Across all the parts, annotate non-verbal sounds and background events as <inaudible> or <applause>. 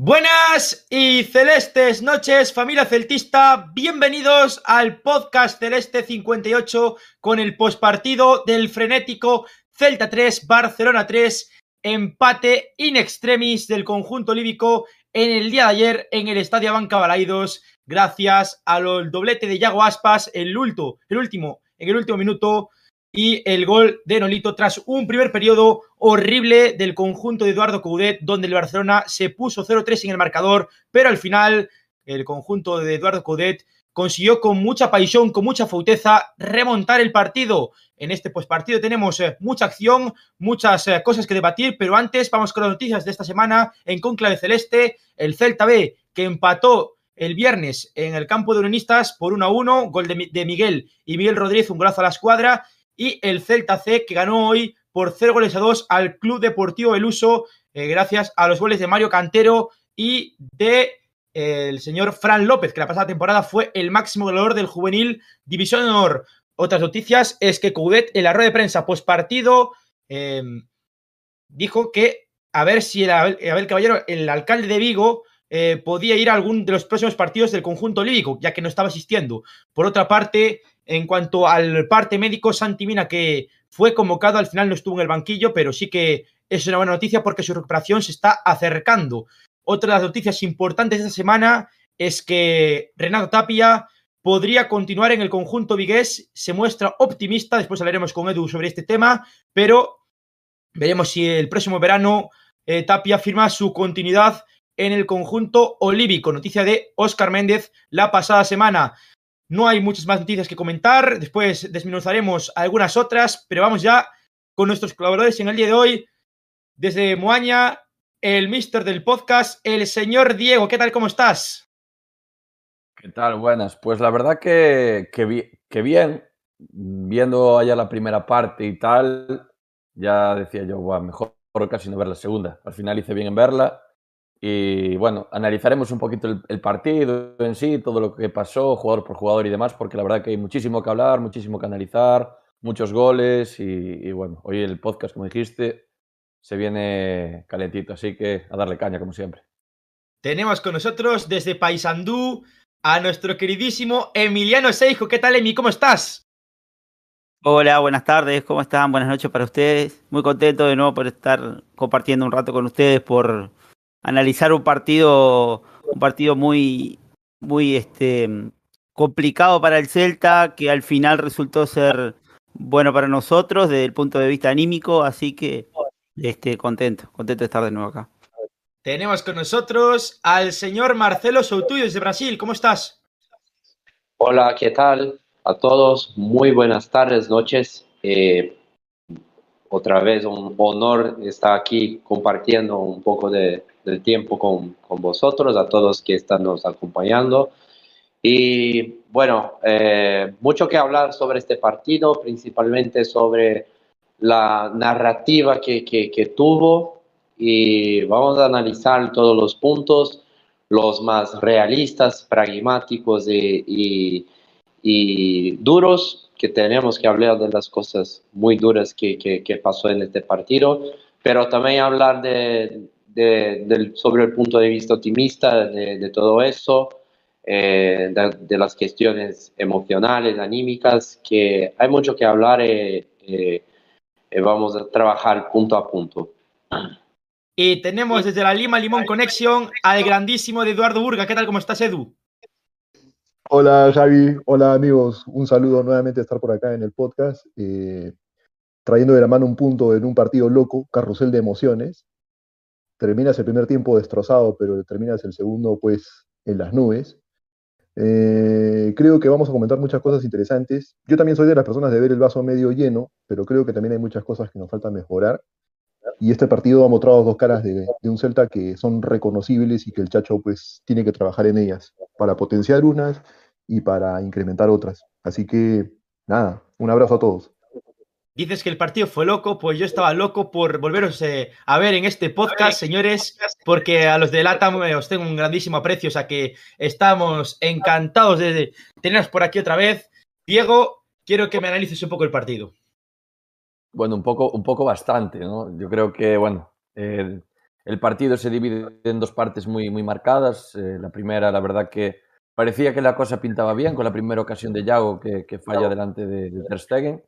Buenas y celestes noches, familia celtista. Bienvenidos al podcast Celeste 58 con el pospartido del frenético Celta 3, Barcelona 3, empate in extremis del conjunto líbico en el día de ayer en el Estadio Banca Balaidos, gracias al doblete de Yago Aspas, el, el último, en el último minuto y el gol de Nolito tras un primer periodo horrible del conjunto de Eduardo Coudet, donde el Barcelona se puso 0-3 en el marcador, pero al final el conjunto de Eduardo Coudet consiguió con mucha pasión, con mucha fauteza remontar el partido. En este partido tenemos eh, mucha acción, muchas eh, cosas que debatir, pero antes vamos con las noticias de esta semana en Conclave Celeste, el Celta B que empató el viernes en el campo de Unionistas por 1 1, gol de, de Miguel y Miguel Rodríguez, un golazo a la escuadra, y el Celta C que ganó hoy por 0 goles a 2 al Club Deportivo El Uso, eh, gracias a los goles de Mario Cantero y de eh, el señor Fran López, que la pasada temporada fue el máximo goleador del juvenil División de Honor. Otras noticias es que Coudet en la rueda de prensa post partido em, dijo que a ver si el Abel Caballero, el alcalde de Vigo, eh, podía ir a algún de los próximos partidos del conjunto líbico, ya que no estaba asistiendo. Por otra parte, en cuanto al parte médico, Santi Mina, que fue convocado, al final no estuvo en el banquillo, pero sí que es una buena noticia porque su recuperación se está acercando. Otra de las noticias importantes de esta semana es que Renato Tapia podría continuar en el conjunto vigués, se muestra optimista, después hablaremos con Edu sobre este tema, pero veremos si el próximo verano eh, Tapia firma su continuidad en el conjunto olívico. Noticia de Óscar Méndez la pasada semana. No hay muchas más noticias que comentar, después desmenuzaremos algunas otras, pero vamos ya con nuestros colaboradores en el día de hoy. Desde Moaña, el mister del podcast, el señor Diego. ¿Qué tal? ¿Cómo estás? ¿Qué tal? Buenas. Pues la verdad que, que, bien, viendo allá la primera parte y tal, ya decía yo, mejor casi no ver la segunda. Al final hice bien en verla y bueno, analizaremos un poquito el, partido en sí, todo lo que pasó, jugador por jugador y demás, porque la verdad que hay muchísimo que hablar, muchísimo que analizar, muchos goles y, bueno, hoy el podcast, como dijiste, se viene calentito, así que a darle caña como siempre. Tenemos con nosotros desde Paysandú a nuestro queridísimo Emiliano Seijo. ¿Qué tal, Emi? ¿Cómo estás? Hola, buenas tardes, ¿cómo están? Buenas noches para ustedes. Muy contento de nuevo por estar compartiendo un rato con ustedes, por analizar un partido, un partido muy, muy este, complicado para el Celta, que al final resultó ser bueno para nosotros desde el punto de vista anímico, así que este, contento, contento de estar de nuevo acá. Tenemos con nosotros al señor Marcelo Soutuyo desde Brasil. ¿Cómo estás? Hola, ¿qué tal? A todos, muy buenas tardes, noches. Eh, otra vez un honor estar aquí compartiendo un poco de, del tiempo con, con, vosotros, a todos que están nos acompañando. Y bueno, eh, mucho que hablar sobre este partido, principalmente sobre la narrativa que, que, tuvo y vamos a analizar todos los puntos, los más realistas, pragmáticos y, y, duros, que tenemos que hablar de las cosas muy duras que, que pasó en este partido, pero también hablar de, sobre el punto de vista optimista de, todo eso, eh, de, las cuestiones emocionales, anímicas, que hay mucho que hablar y eh, eh, vamos a trabajar punto a punto. Y tenemos desde la Lima Limón Conexión al grandísimo de Eduardo Burga. ¿Qué tal? ¿Cómo estás, Edu? Hola, Javi. Hola, amigos. Un saludo nuevamente estar por acá en el podcast. trayendo de la mano un punto en un partido loco, carrusel de emociones terminas el primer tiempo destrozado, pero terminas el segundo pues en las nubes. Eh, creo que vamos a comentar muchas cosas interesantes. Yo también soy de las personas de ver el vaso medio lleno, pero creo que también hay muchas cosas que nos faltan mejorar. Y este partido ha mostrado dos caras de, de, un Celta que son reconocibles y que el Chacho pues tiene que trabajar en ellas para potenciar unas y para incrementar otras. Así que nada, un abrazo a todos. Dices que el partido fue loco, pues yo estaba loco por volveros eh, a ver en este podcast, señores, porque a los de LATAM eh, os tengo un grandísimo aprecio, o sea que estamos encantados de teneros por aquí otra vez. Diego, quiero que me analices un poco el partido. Bueno, un poco, un poco bastante, ¿no? Yo creo que, bueno, el el partido se divide en dos partes muy, muy marcadas. Eh, la primera, la verdad que parecía que la cosa pintaba bien con la primera ocasión de Yago que, que falla delante de, de, Ter Stegen.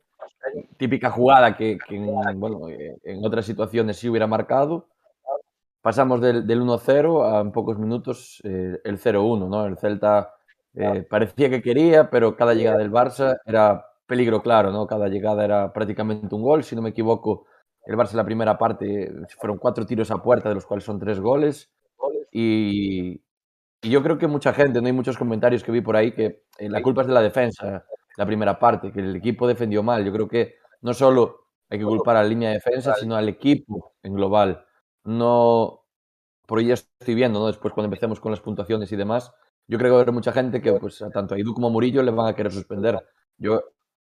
Típica jugada que, que en, bueno, en, otras situaciones sí hubiera marcado. Pasamos del, del 1-0 a en pocos minutos eh, el 0-1. ¿no? El Celta eh, parecía que quería, pero cada llegada del Barça era peligro claro. ¿no? Cada llegada era prácticamente un gol. Si no me equivoco, el Barça en la primera parte fueron cuatro tiros a puerta, de los cuales son tres goles. Y, y yo creo que mucha gente, no hay muchos comentarios que vi por ahí que eh, la culpa es de la defensa, la primera parte, que el equipo defendió mal. Yo creo que no solo hay que culpar a la línea de defensa, sino al equipo en global. No, por ahí ya estoy viendo, ¿no? Después cuando empecemos con las puntuaciones y demás, yo creo que va a haber mucha gente que pues a tanto a Idu como a Murillo le van a querer suspender. Yo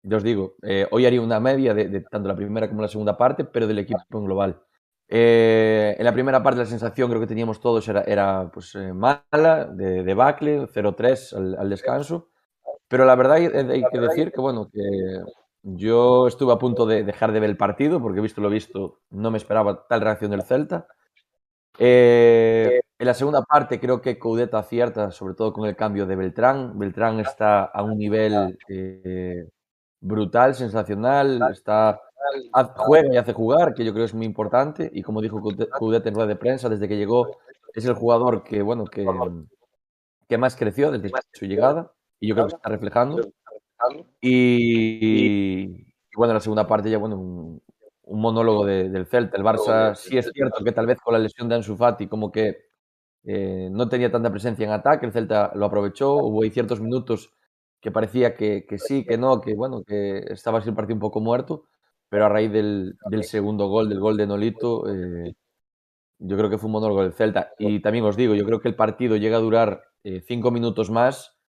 yo os digo, eh, hoy haría una media de, de, tanto la primera como la segunda parte, pero del equipo en global. Eh, en la primera parte la sensación creo que teníamos todos era, era pues, eh, mala, de, de Bacle, 0-3 al, al, descanso, pero la verdad hay, hay, que decir que, bueno, que yo estuve a punto de dejar de ver el partido, porque visto lo visto, no me esperaba tal reacción del Celta. Eh, en la segunda parte creo que Coudet acierta, sobre todo con el cambio de Beltrán. Beltrán está a un nivel eh, brutal, sensacional, está, juega y hace jugar, que yo creo es muy importante, y como dijo Coudet en rueda de prensa, desde que llegó es el jugador que, bueno, que, que más creció desde su llegada, y yo creo que está reflejando. Y, y bueno, en la segunda parte ya, bueno, un, un monólogo de, del Celta. El Barça sí es cierto que tal vez con la lesión de Ansu Fati como que eh, no tenía tanta presencia en ataque, el Celta lo aprovechó, hubo ahí ciertos minutos que parecía que, que, sí, que no, que bueno, que estaba así el partido un poco muerto, pero a raíz del, del segundo gol, del gol de Nolito, eh, yo creo que fue un monólogo del Celta. Y también os digo, yo creo que el partido llega a durar eh, cinco minutos más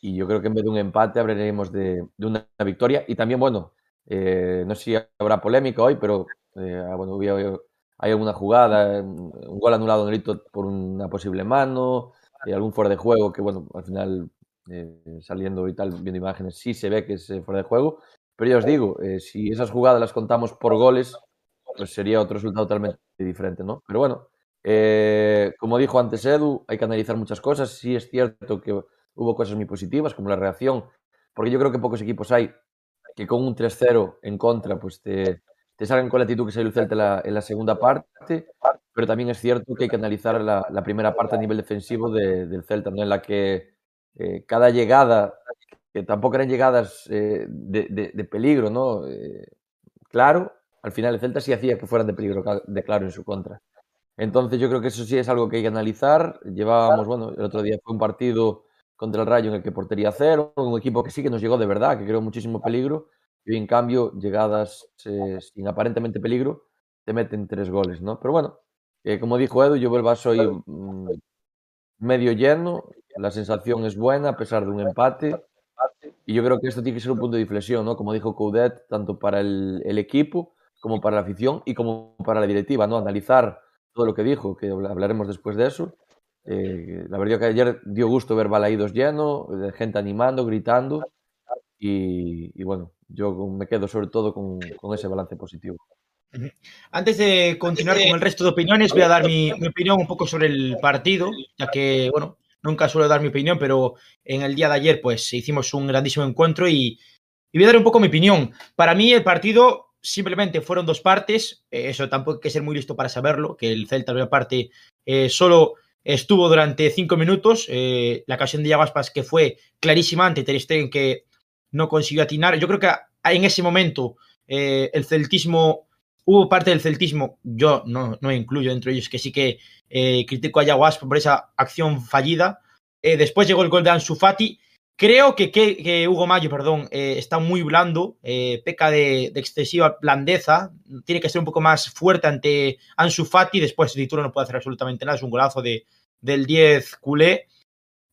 y yo creo que en vez de un empate hablaremos de, de una victoria. Y también, bueno, eh, no sé si habrá polémica hoy, pero eh, bueno, hay alguna jugada, un gol anulado Nolito por una posible mano, eh, algún fuera de juego que, bueno, al final eh, saliendo y tal, viendo imágenes, sí se ve que es eh, fuera de juego. Pero ya os digo, eh, si esas jugadas las contamos por goles, pues sería otro resultado totalmente diferente, ¿no? Pero bueno, como dijo antes Edu, hay que analizar muchas cosas. Sí es cierto que hubo cosas muy positivas, como la reacción, porque yo creo que pocos equipos hay que con un 3-0 en contra, pues te, te salgan con la actitud que se Celta en la, en la, segunda parte, pero también es cierto que hay que analizar la, la primera parte a nivel defensivo de, del Celta, ¿no? en la que eh, cada llegada, que tampoco eran llegadas eh, de, de, de, peligro, ¿no? Eh, claro, al final el Celta sí hacía que fueran de peligro de claro en su contra. Entonces yo creo que eso sí es algo que hay que analizar. Llevábamos, bueno, el otro día fue un partido contra el Rayo en el que portería cero, un equipo que sí que nos llegó de verdad, que creó muchísimo peligro, y en cambio, llegadas eh, sin aparentemente peligro, te meten tres goles, ¿no? Pero bueno, eh, como dijo Edu, yo vuelvo a soy mmm, medio lleno, la sensación es buena a pesar de un empate. Y yo creo que esto tiene que ser un punto de inflexión, ¿no? Como dijo Coudet, tanto para el, el, equipo como para la afición y como para la directiva, ¿no? Analizar todo lo que dijo, que hablaremos después de eso. Eh, la verdad que ayer dio gusto ver balaídos llenos, gente animando, gritando. Y, y, bueno, yo me quedo sobre todo con, con ese balance positivo. Antes de continuar con el resto de opiniones, voy a dar mi, mi, opinión un poco sobre el partido, ya que, bueno, nunca suelo dar mi opinión, pero en el día de ayer, pues hicimos un grandísimo encuentro y, y voy a dar un poco mi opinión. Para mí, el partido simplemente fueron dos partes, eh, eso tampoco hay que ser muy listo para saberlo, que el Celta, la parte, eh, solo estuvo durante cinco minutos, eh, la ocasión de Yagaspas que fue clarísima ante Ter Stegen, que no consiguió atinar. Yo creo que en ese momento eh, el celtismo hubo parte del celtismo, yo no, no incluyo dentro de ellos, que sí que eh, critico a Yaguas por esa acción fallida. Después llegó el gol de Ansu Fati. Creo que, Hugo Mayo, perdón, eh, está muy blando, eh, peca de, excesiva blandeza, tiene que ser un poco más fuerte ante Ansu Fati, después Dituro no puede hacer absolutamente nada, es un golazo de, del 10 culé,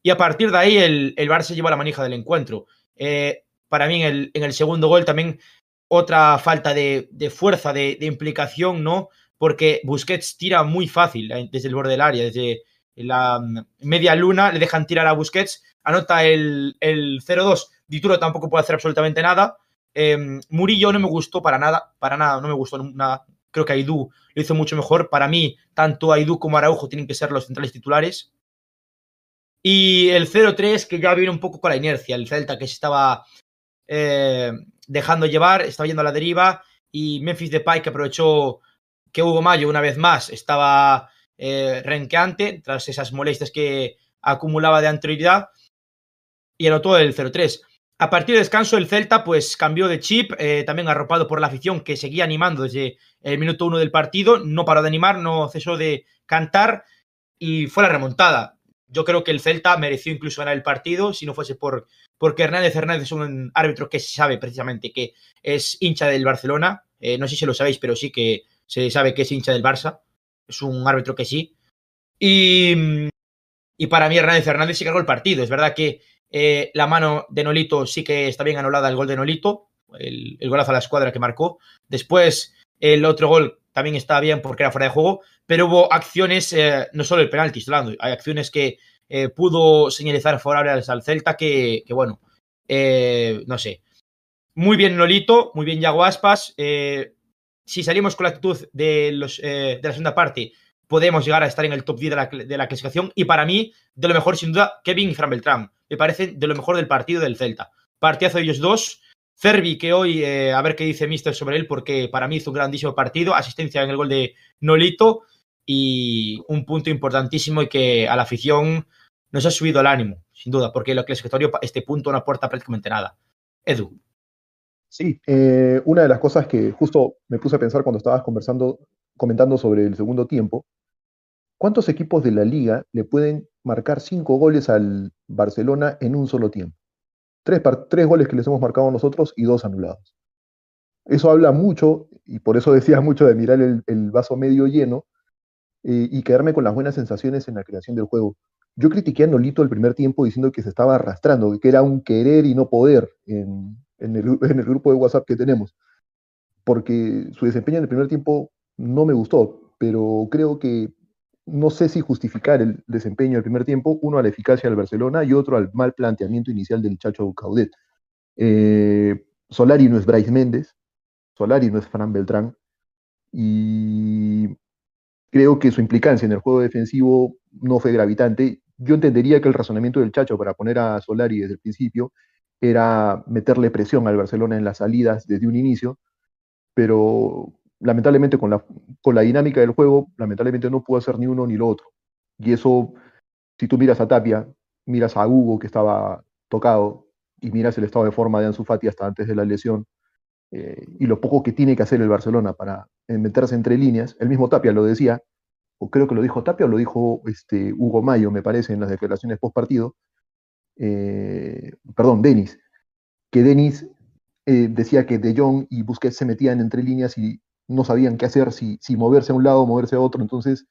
y a partir de ahí el, el Barça lleva la manija del encuentro. Eh, para mí en el, segundo gol también otra falta de, fuerza, de, de, implicación, ¿no? Porque Busquets tira muy fácil desde el borde del área, desde la mm, media luna, le dejan tirar a Busquets, anota el, el 0-2, Dituro tampoco puede hacer absolutamente nada. Eh, Murillo no me gustó para nada, para nada, no me gustó nada. creo que Aidú lo hizo mucho mejor. Para mí, tanto Aidú como Araujo tienen que ser los centrales titulares. Y el 0-3, que ya viene un poco con la inercia. El Celta que se estaba eh, dejando llevar, estaba yendo a la deriva. Y Memphis Depay, que aprovechó que Hugo Mayo, una vez más, estaba eh, renqueante tras esas molestias que acumulaba de anterioridad. Y anotó el 0-3. A partir del descanso, el Celta pues cambió de chip, eh, también arropado por la afición que seguía animando desde el minuto uno del partido. No paró de animar, no cesó de cantar y fue la remontada. Yo creo que el Celta mereció incluso ganar el partido si no fuese por porque Hernández Hernández es un árbitro que se sabe precisamente que es hincha del Barcelona. Eh, no sé si lo sabéis, pero sí que se sabe que es hincha del Barça. Es un árbitro que sí. Y, y para mí Hernández Hernández se cargó el partido. Es verdad que eh, la mano de Nolito sí que está bien anulada el gol de Nolito, el, golazo a la escuadra que marcó. Después, el otro gol también está bien porque era fuera de juego, pero hubo acciones, eh, no solo el penalti, hay acciones que eh, pudo señalizar favorables al Celta que, que bueno, no sé. Muy bien Nolito, muy bien Yago Aspas. Si salimos con la actitud de, los, de la segunda parte, podemos llegar a estar en el top 10 de la, clasificación. Y para mí, de lo mejor, sin duda, Kevin y Fran Beltrán. Me parece de lo mejor del partido del Celta. Partidazo de ellos dos. Cervi, que hoy, eh, a ver qué dice Mister sobre él, porque para mí hizo un grandísimo partido. Asistencia en el gol de Nolito. Y un punto importantísimo y que a la afición nos ha subido el ánimo, sin duda, porque el clasificatorio, este punto no aporta prácticamente nada. Edu. Sí, eh, una de las cosas que justo me puse a pensar cuando estabas conversando, comentando sobre el segundo tiempo, ¿Cuántos equipos de la liga le pueden marcar cinco goles al Barcelona en un solo tiempo? Tres, tres goles que les hemos marcado nosotros y dos anulados. Eso habla mucho, y por eso <laughs> decía mucho de mirar el, vaso medio lleno eh, y quedarme con las buenas sensaciones en la creación del juego. Yo critiqué a Nolito el primer tiempo diciendo que se estaba arrastrando, que era un querer y no poder en, el, en el grupo de WhatsApp que tenemos, porque su desempeño en el primer tiempo no me gustó, pero creo que no sé si justificar el desempeño del primer tiempo, uno a la eficacia del Barcelona y otro al mal planteamiento inicial del Chacho Caudet. Eh, Solari no es Bryce Méndez, Solari no es Fran Beltrán, y creo que su implicancia en el juego defensivo no fue gravitante. Yo entendería que el razonamiento del Chacho para poner a Solari desde el principio era meterle presión al Barcelona en las salidas desde un inicio, pero lamentablemente con la, con la dinámica del juego, lamentablemente no pudo hacer ni uno ni lo otro. Y eso, si tú miras a Tapia, miras a Hugo que estaba tocado y miras el estado de forma de Ansu Fati hasta antes de la lesión eh, y lo poco que tiene que hacer el Barcelona para meterse entre líneas, el mismo Tapia lo decía, o creo que lo dijo Tapia o lo dijo este, Hugo Mayo, me parece, en las declaraciones post partido, eh, perdón, Denis, que Denis eh, decía que De Jong y Busquets se metían entre líneas y no sabían qué hacer, si, si moverse a un lado o moverse a otro. Entonces,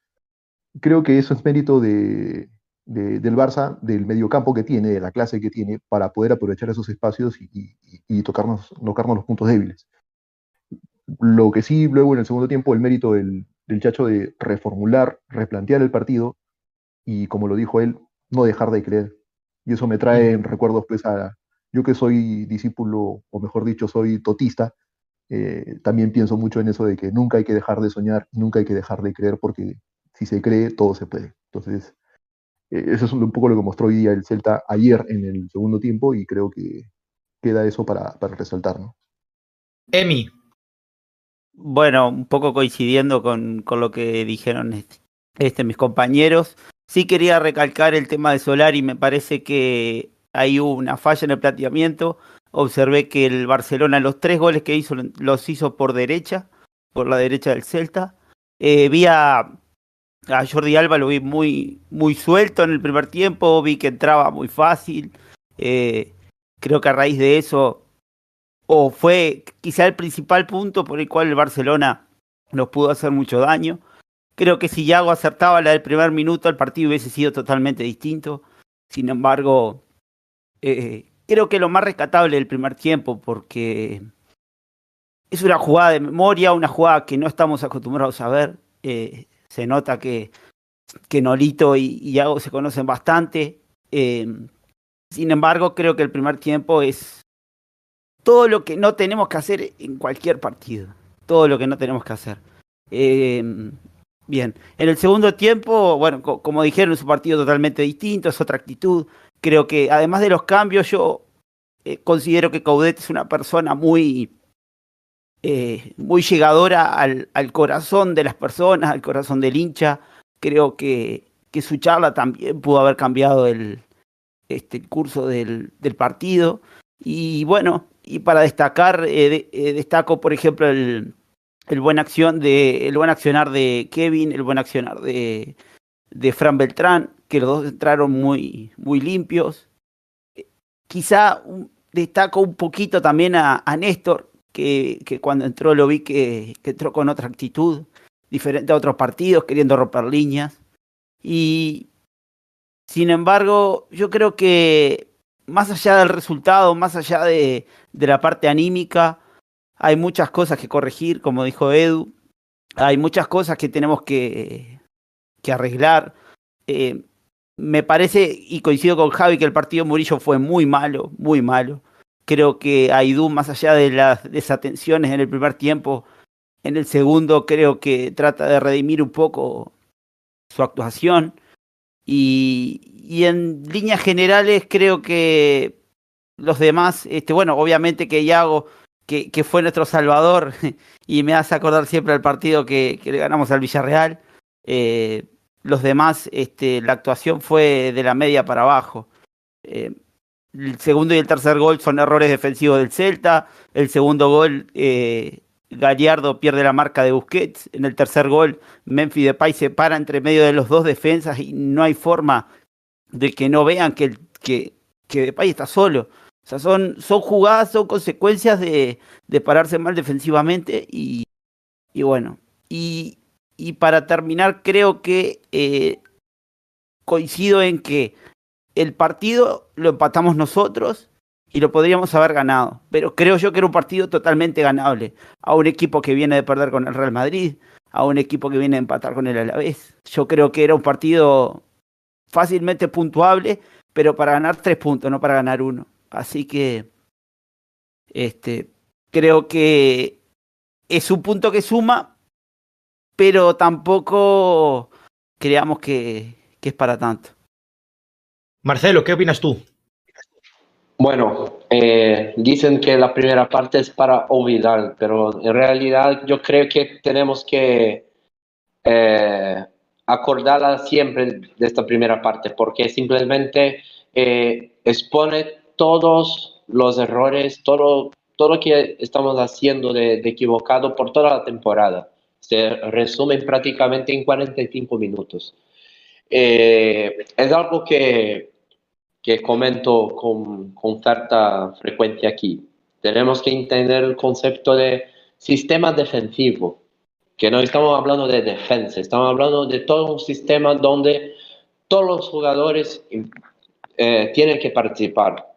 creo que eso es mérito de, del Barça, del mediocampo que tiene, de la clase que tiene, para poder aprovechar esos espacios y, tocarnos, tocarnos los puntos débiles. Lo que sí, luego en el segundo tiempo, el mérito del, del Chacho de reformular, replantear el partido y, como lo dijo él, no dejar de creer. Y eso me trae en recuerdos, pues, a yo que soy discípulo, o mejor dicho, soy totista, eh, también pienso mucho en eso de que nunca hay que dejar de soñar, nunca hay que dejar de creer, porque si se cree, todo se puede. Entonces, eh, eso es un poco lo que mostró hoy día el Celta ayer en el segundo tiempo y creo que queda eso para, para resaltar. ¿no? Emi. Bueno, un poco coincidiendo con, con lo que dijeron este, este, mis compañeros. Sí quería recalcar el tema de Solar y me parece que hay una falla en el planteamiento observé que el Barcelona los tres goles que hizo los hizo por derecha, por la derecha del Celta. Eh, vi a, Jordi Alba, lo vi muy, muy suelto en el primer tiempo, vi que entraba muy fácil. Eh, creo que a raíz de eso, o fue quizá el principal punto por el cual el Barcelona nos pudo hacer mucho daño. Creo que si Yago acertaba la del primer minuto, el partido hubiese sido totalmente distinto. Sin embargo, eh, creo que lo más rescatable del primer tiempo, porque es una jugada de memoria, una jugada que no estamos acostumbrados a ver. Eh, se nota que, que Nolito y, y Iago se conocen bastante. Eh, sin embargo, creo que el primer tiempo es todo lo que no tenemos que hacer en cualquier partido. Todo lo que no tenemos que hacer. Bien, en el segundo tiempo, bueno, como dijeron, es un partido totalmente distinto, es otra actitud. Creo que además de los cambios, yo eh, considero que Caudet es una persona muy, eh, muy llegadora al, corazón de las personas, al corazón del hincha. Creo que, que su charla también pudo haber cambiado el, este, el curso del, del partido. Y bueno, y para destacar, eh, destaco, por ejemplo, el, el buen acción de el buen accionar de Kevin, el buen accionar de, de Fran Beltrán, que los dos entraron muy, muy limpios. Quizá destaco un poquito también a, a Néstor, que, que, cuando entró lo vi que, que, entró con otra actitud, diferente a otros partidos, queriendo romper líneas. Y sin embargo, yo creo que más allá del resultado, más allá de, de la parte anímica, hay muchas cosas que corregir, como dijo Edu. Hay muchas cosas que tenemos que, que arreglar. Eh, me parece, y coincido con Javi, que el partido Murillo fue muy malo, muy malo. Creo que Aidú, más allá de las desatenciones en el primer tiempo, en el segundo creo que trata de redimir un poco su actuación. Y, y en líneas generales creo que los demás, este, bueno, obviamente que Iago que, fue nuestro salvador <laughs> y me hace acordar siempre al partido que, que le ganamos al Villarreal. Eh, los demás, este, la actuación fue de la media para abajo. Eh, el segundo y el tercer gol son errores defensivos del Celta. El segundo gol, eh, Gallardo pierde la marca de Busquets. En el tercer gol, Memphis Depay se para entre medio de los dos defensas y no hay forma de que no vean que, que, que Depay está solo. O sea, son, son jugadas, son consecuencias de, de pararse mal defensivamente y, y bueno. Y, y, para terminar, creo que eh, coincido en que el partido lo empatamos nosotros y lo podríamos haber ganado. Pero creo yo que era un partido totalmente ganable. A un equipo que viene de perder con el Real Madrid, a un equipo que viene de empatar con el Alavés. Yo creo que era un partido fácilmente puntuable, pero para ganar tres puntos, no para ganar uno. Así que este, creo que es un punto que suma, pero tampoco creamos que, que es para tanto. Marcelo, ¿qué opinas tú? Bueno, eh, dicen que la primera parte es para olvidar, pero en realidad yo creo que tenemos que eh, acordarla siempre de esta primera parte, porque simplemente eh, expone todos los errores, todo, todo lo que estamos haciendo de, de equivocado por toda la temporada. Se resumen prácticamente en 45 minutos. Eh, es algo que, que comento con, con cierta frecuencia aquí. Tenemos que entender el concepto de sistema defensivo, que no estamos hablando de defensa, estamos hablando de todo un sistema donde todos los jugadores eh, tienen que participar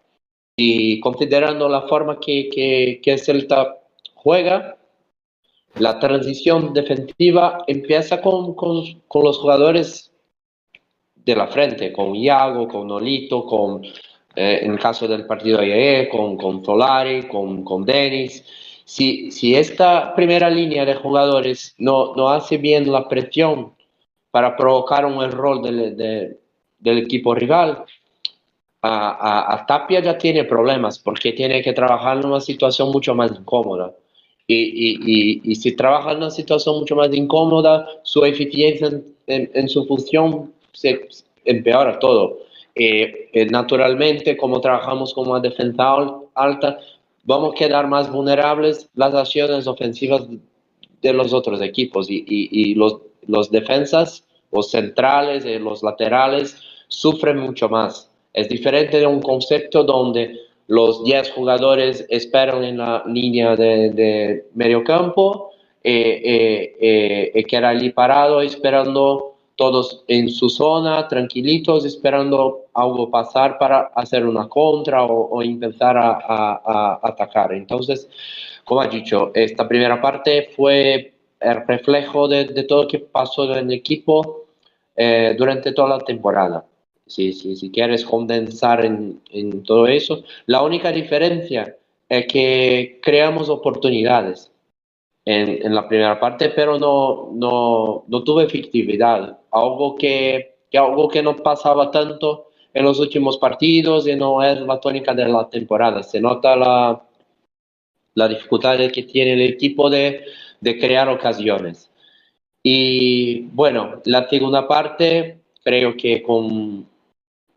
y considerando la forma que, que, que Celta juega, la transición defensiva empieza con, los jugadores de la frente, con Iago, con Nolito, con, eh, en el caso del partido de ayer, con, Solari, con, con Denis. Si, esta primera línea de jugadores no, hace bien la presión para provocar un error del, de, del equipo rival, a, a, Tapia ya tiene problemas porque tiene que trabajar en una situación mucho más incómoda. Y, y, y, y si trabaja en una situación mucho más incómoda, su eficiencia en, en, en su función se empeora todo. Eh, eh, naturalmente, como trabajamos como una defensa alta, vamos a quedar más vulnerables las acciones ofensivas de los otros equipos y, y, los, los defensas, los centrales, y los laterales sufren mucho más. Es diferente de un concepto donde los 10 jugadores esperan en la línea de, de medio campo, eh, eh, eh, eh allí parado esperando todos en su zona, tranquilitos, esperando algo pasar para hacer una contra o, o empezar a, atacar. Entonces, como ha dicho, esta primera parte fue el reflejo de, de todo lo que pasó en el equipo eh, durante toda la temporada si, si, si quieres condensar en, en, todo eso. La única diferencia es que creamos oportunidades. en, la primera parte, pero no, no, no tuve efectividad. Algo que, algo que no pasaba tanto en los últimos partidos y no es la tónica de la temporada. Se nota la, la dificultad que tiene el equipo de, de crear ocasiones. Y bueno, la segunda parte, creo que con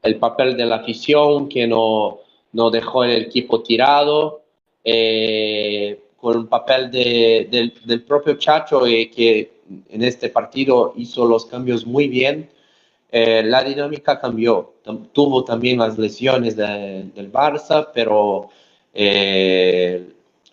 el papel de la afición que no, no dejó el equipo tirado, eh, con el papel de, del, propio Chacho eh, que en este partido hizo los cambios muy bien. Eh, la dinámica cambió. Tuvo también las lesiones del Barça, pero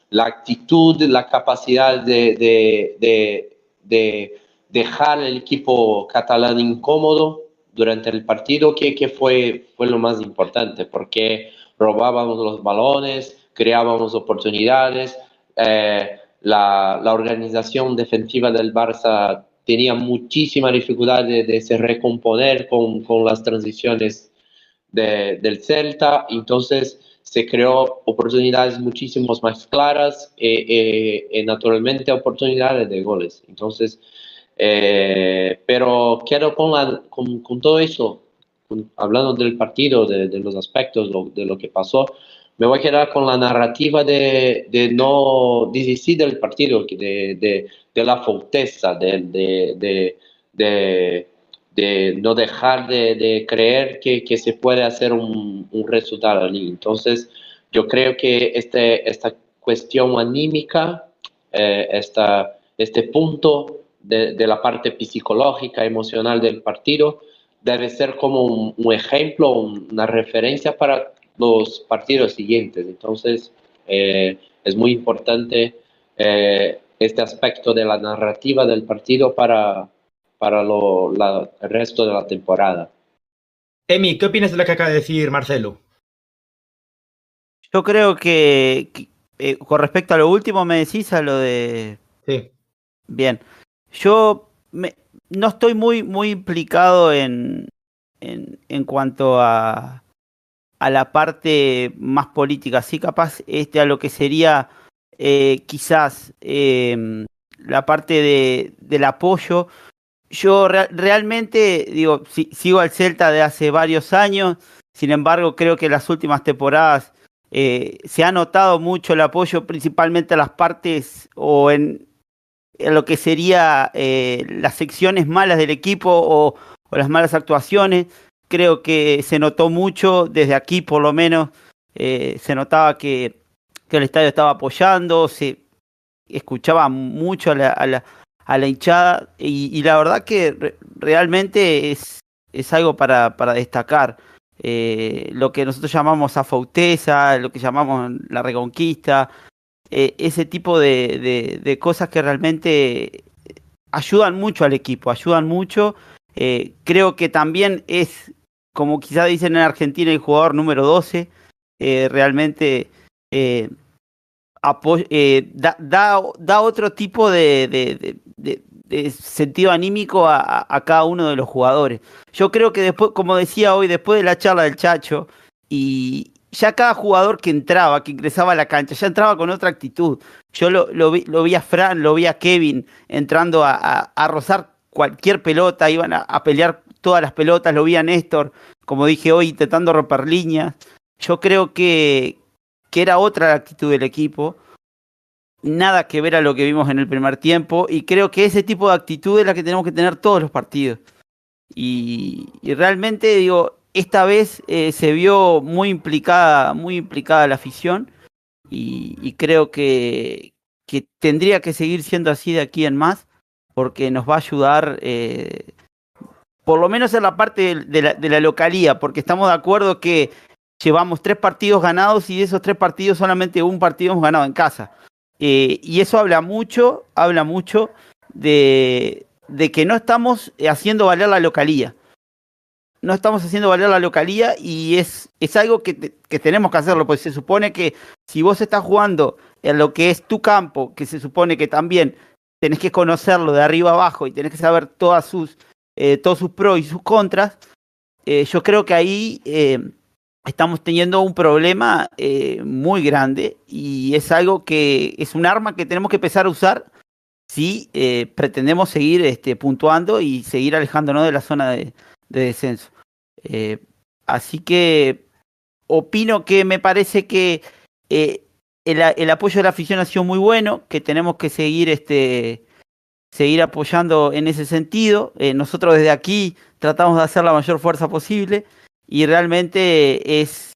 la actitud, la capacidad de, de, dejar el equipo catalán incómodo durante el partido, que, que fue, fue lo más importante, porque robábamos los balones, creábamos oportunidades, eh, la, la, organización defensiva del Barça tenía muchísima dificultad de, se recomponer con, con las transiciones de, del Celta, entonces se creó oportunidades muchísimo más claras y, eh, eh, y naturalmente oportunidades de goles. Entonces, eh, pero quiero con, la, con, con, todo eso, hablando del partido, de, de los aspectos de lo que pasó, me voy a quedar con la narrativa de, de no desistir del partido, de, de, de la fortaleza, de, de, no dejar de, creer que, que, se puede hacer un, un resultado allí. Entonces, yo creo que este, esta cuestión anímica, eh, esta, este punto de, de, la parte psicológica, emocional del partido, debe ser como un, un ejemplo, una referencia para los partidos siguientes. Entonces, eh, es muy importante eh, este aspecto de la narrativa del partido para, para lo, el resto de la temporada. Emi, ¿qué opinas de lo que acaba de decir Marcelo? Yo creo que, eh, con respecto a lo último me decís a lo de... Sí. Bien. Yo me, no estoy muy, muy implicado en, en, en cuanto a, a la parte más política, sí capaz este, a lo que sería eh, quizás eh, la parte de, del apoyo. Yo re realmente digo, si, sigo al Celta de hace varios años, sin embargo creo que las últimas temporadas eh, se ha notado mucho el apoyo principalmente a las partes o en lo que sería eh, las secciones malas del equipo o, o las malas actuaciones creo que se notó mucho, desde aquí por lo menos, eh, se notaba que, que, el estadio estaba apoyando, se escuchaba mucho a la, a la, a la hinchada y, la verdad que re, realmente es, es algo para, para destacar. Eh, lo que nosotros llamamos afauteza, lo que llamamos la reconquista, eh, ese tipo de, de, cosas que realmente ayudan mucho al equipo, ayudan mucho. Eh, creo que también es como quizá dicen en Argentina, el jugador número 12, eh, realmente da, da, otro tipo de sentido anímico a, a, cada uno de los jugadores. Yo creo que después, como decía hoy, después de la charla del Chacho, y ya cada jugador que entraba, que ingresaba a la cancha, ya entraba con otra actitud. Yo lo, vi, lo vi a Fran, lo vi a Kevin entrando a, rozar cualquier pelota, iban a, pelear todas las pelotas, lo vi a Néstor, como dije hoy, intentando romper líneas. Yo creo que, que era otra la actitud del equipo, nada que ver a lo que vimos en el primer tiempo, y creo que ese tipo de actitud es la que tenemos que tener todos los partidos. Y realmente, digo, esta vez eh, se vio muy implicada, muy implicada la afición, y, creo que, tendría que seguir siendo así de aquí en más, porque nos va a ayudar. Eh, por lo menos en la parte de la, localía, porque estamos de acuerdo que llevamos tres partidos ganados y de esos tres partidos solamente un partido hemos ganado en casa. Eh, y eso habla mucho, habla mucho de, que no estamos haciendo valer la localía. No estamos haciendo valer la localía y es, es algo que, te, que tenemos que hacerlo, pues se supone que si vos estás jugando en lo que es tu campo, que se supone que también tenés que conocerlo de arriba abajo y tenés que saber todas sus eh, todos sus pros y sus contras, eh, yo creo que ahí eh, estamos teniendo un problema muy grande y es algo que es un arma que tenemos que empezar a usar si pretendemos seguir este, puntuando y seguir alejándonos de la zona de, descenso. Eh, así que opino que me parece que el, el, apoyo de la afición ha sido muy bueno, que tenemos que seguir este, seguir apoyando en ese sentido. Eh, nosotros desde aquí tratamos de hacer la mayor fuerza posible y realmente es,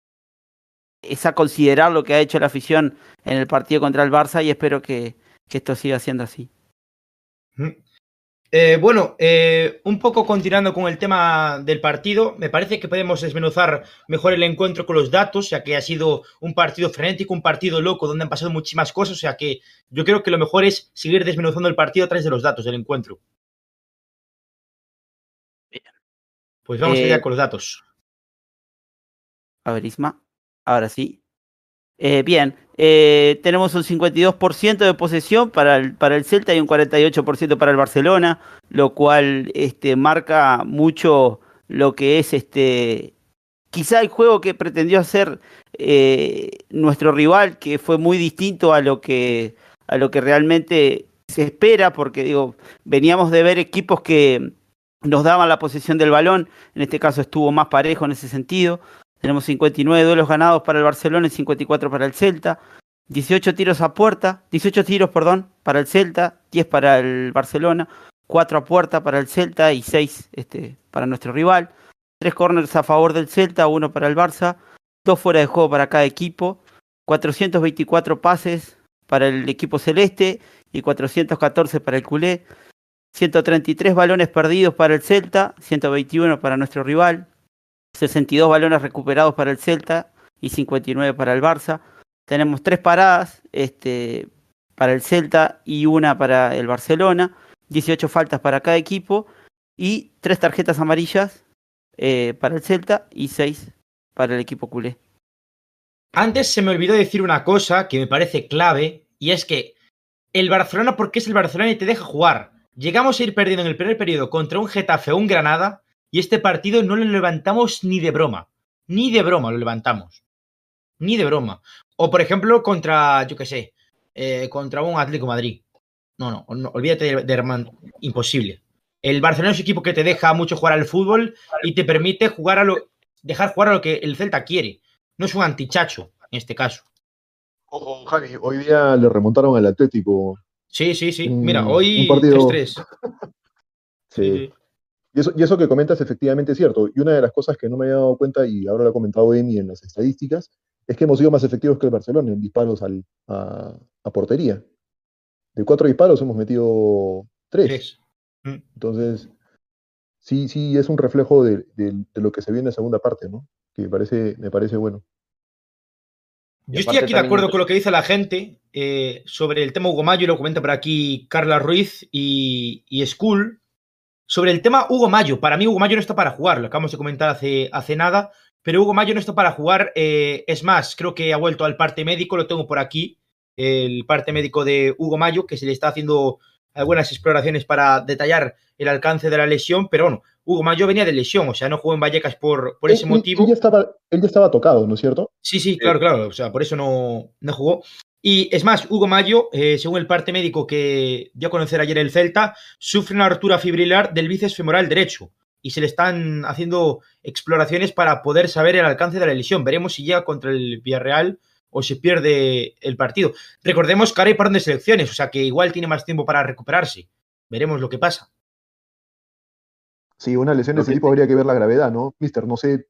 es a considerar lo que ha hecho la afición en el partido contra el Barça y espero que, que esto siga siendo así. Eh, bueno, eh, un poco continuando con el tema del partido, me parece que podemos desmenuzar mejor el encuentro con los datos, ya que ha sido un partido frenético, un partido loco, donde han pasado muchísimas cosas, o sea que yo creo que lo mejor es seguir desmenuzando el partido a través de los datos del encuentro. Bien. Pues vamos allá eh, con los datos. A ver, Isma, ahora sí. Eh, bien, eh, tenemos un 52% de posesión para el, para el Celta y un 48% para el Barcelona, lo cual este, marca mucho lo que es este quizá el juego que pretendió hacer eh, nuestro rival, que fue muy distinto a lo que, a lo que realmente se espera, porque digo, veníamos de ver equipos que nos daban la posesión del balón, en este caso estuvo más parejo en ese sentido, tenemos 59 duelos ganados para el Barcelona y 54 para el Celta. 18 tiros a puerta, 18 tiros, perdón, para el Celta, 10 para el Barcelona, 4 a puerta para el Celta y 6 este, para nuestro rival. 3 corners a favor del Celta, 1 para el Barça, 2 fuera de juego para cada equipo, 424 pases para el equipo celeste y 414 para el culé, 133 balones perdidos para el Celta, 121 para nuestro rival, 62 balones recuperados para el Celta y 59 para el Barça. Tenemos tres paradas este, para el Celta y una para el Barcelona. 18 faltas para cada equipo y tres tarjetas amarillas eh, para el Celta y seis para el equipo culé. Antes se me olvidó decir una cosa que me parece clave y es que el Barcelona, porque es el Barcelona y te deja jugar. Llegamos a ir perdiendo en el primer periodo contra un Getafe o un Granada y este partido no lo levantamos ni de broma. Ni de broma lo levantamos. Ni de broma. O por ejemplo contra, yo qué sé, eh, contra un Atlético Madrid. No, no, olvídate de, de Imposible. El Barcelona es un equipo que te deja mucho jugar al fútbol y te permite jugar a lo, dejar jugar a lo que el Celta quiere. No es un antichacho en este caso. Ojo, Javi, hoy día le remontaron al Atlético. Sí, sí, sí. Mira, hoy 3-3. <laughs> sí. Y eso, y eso que comentas efectivamente es cierto. Y una de las cosas que no me había dado cuenta, y ahora lo ha comentado Emi en las estadísticas, es que hemos sido más efectivos que el Barcelona en disparos al, a, portería. De cuatro disparos hemos metido tres. Mm. Entonces, sí, sí, es un reflejo de, lo que se viene en la segunda parte, ¿no? Que me parece, me parece bueno. Yo estoy aquí de acuerdo con lo que dice la gente eh, sobre el tema Hugo Mayo, lo comenta por aquí Carla Ruiz y, y School, sobre el tema Hugo Mayo, para mí Hugo Mayo no está para jugar, lo acabamos de comentar hace, hace nada, pero Hugo Mayo no está para jugar. Eh, es más, creo que ha vuelto al parte médico, lo tengo por aquí, el parte médico de Hugo Mayo, que se le está haciendo algunas exploraciones para detallar el alcance de la lesión, pero bueno, Hugo Mayo venía de lesión, o sea, no jugó en Vallecas por, por ese motivo. Él ya, estaba, él ya estaba tocado, ¿no es cierto? Sí, sí, claro, claro, o sea, por eso no, no jugó. Y es más, Hugo Mayo, eh, según el parte médico que dio a conocer ayer el Celta, sufre una rotura fibrilar del bíceps femoral derecho y se le están haciendo exploraciones para poder saber el alcance de la lesión. Veremos si llega contra el Villarreal o se pierde el partido. Recordemos que ahora hay parón de selecciones, o sea que igual tiene más tiempo para recuperarse. Veremos lo que pasa. Sí, una lesión de ese tipo habría que ver la gravedad, ¿no? Mister, no sé,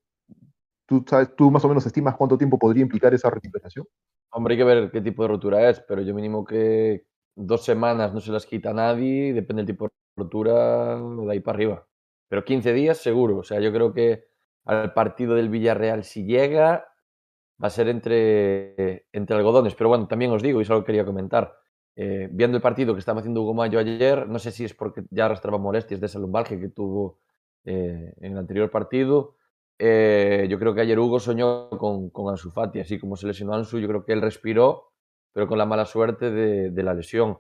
¿tú, sabes, ¿tú más o menos estimas cuánto tiempo podría implicar esa recuperación? Hombre, hay que ver qué tipo de rotura es, pero yo mínimo que dos semanas no se las quita nadie, depende del tipo de rotura, de ahí para arriba. Pero 15 días seguro, o sea, yo creo que al partido del Villarreal si llega va a ser entre, entre algodones. Pero bueno, también os digo, y solo quería comentar, eh, viendo el partido que estaba haciendo Hugo Mayo ayer, no sé si es porque ya arrastraba molestias de esa lumbalgia que tuvo eh, en el anterior partido, eh, yo creo que ayer Hugo soñó con, con, Ansu Fati, así como se lesionó Ansu, yo creo que él respiró, pero con la mala suerte de, la lesión.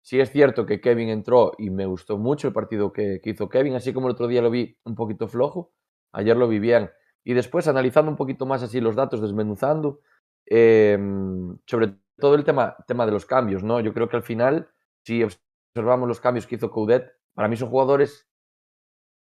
Sí es cierto que Kevin entró y me gustó mucho el partido que, hizo Kevin, así como el otro día lo vi un poquito flojo, ayer lo vi bien. Y después, analizando un poquito más así los datos, desmenuzando, em, sobre todo el tema, tema de los cambios, ¿no? Yo creo que al final, si observamos los cambios que hizo Coudet, para mí son jugadores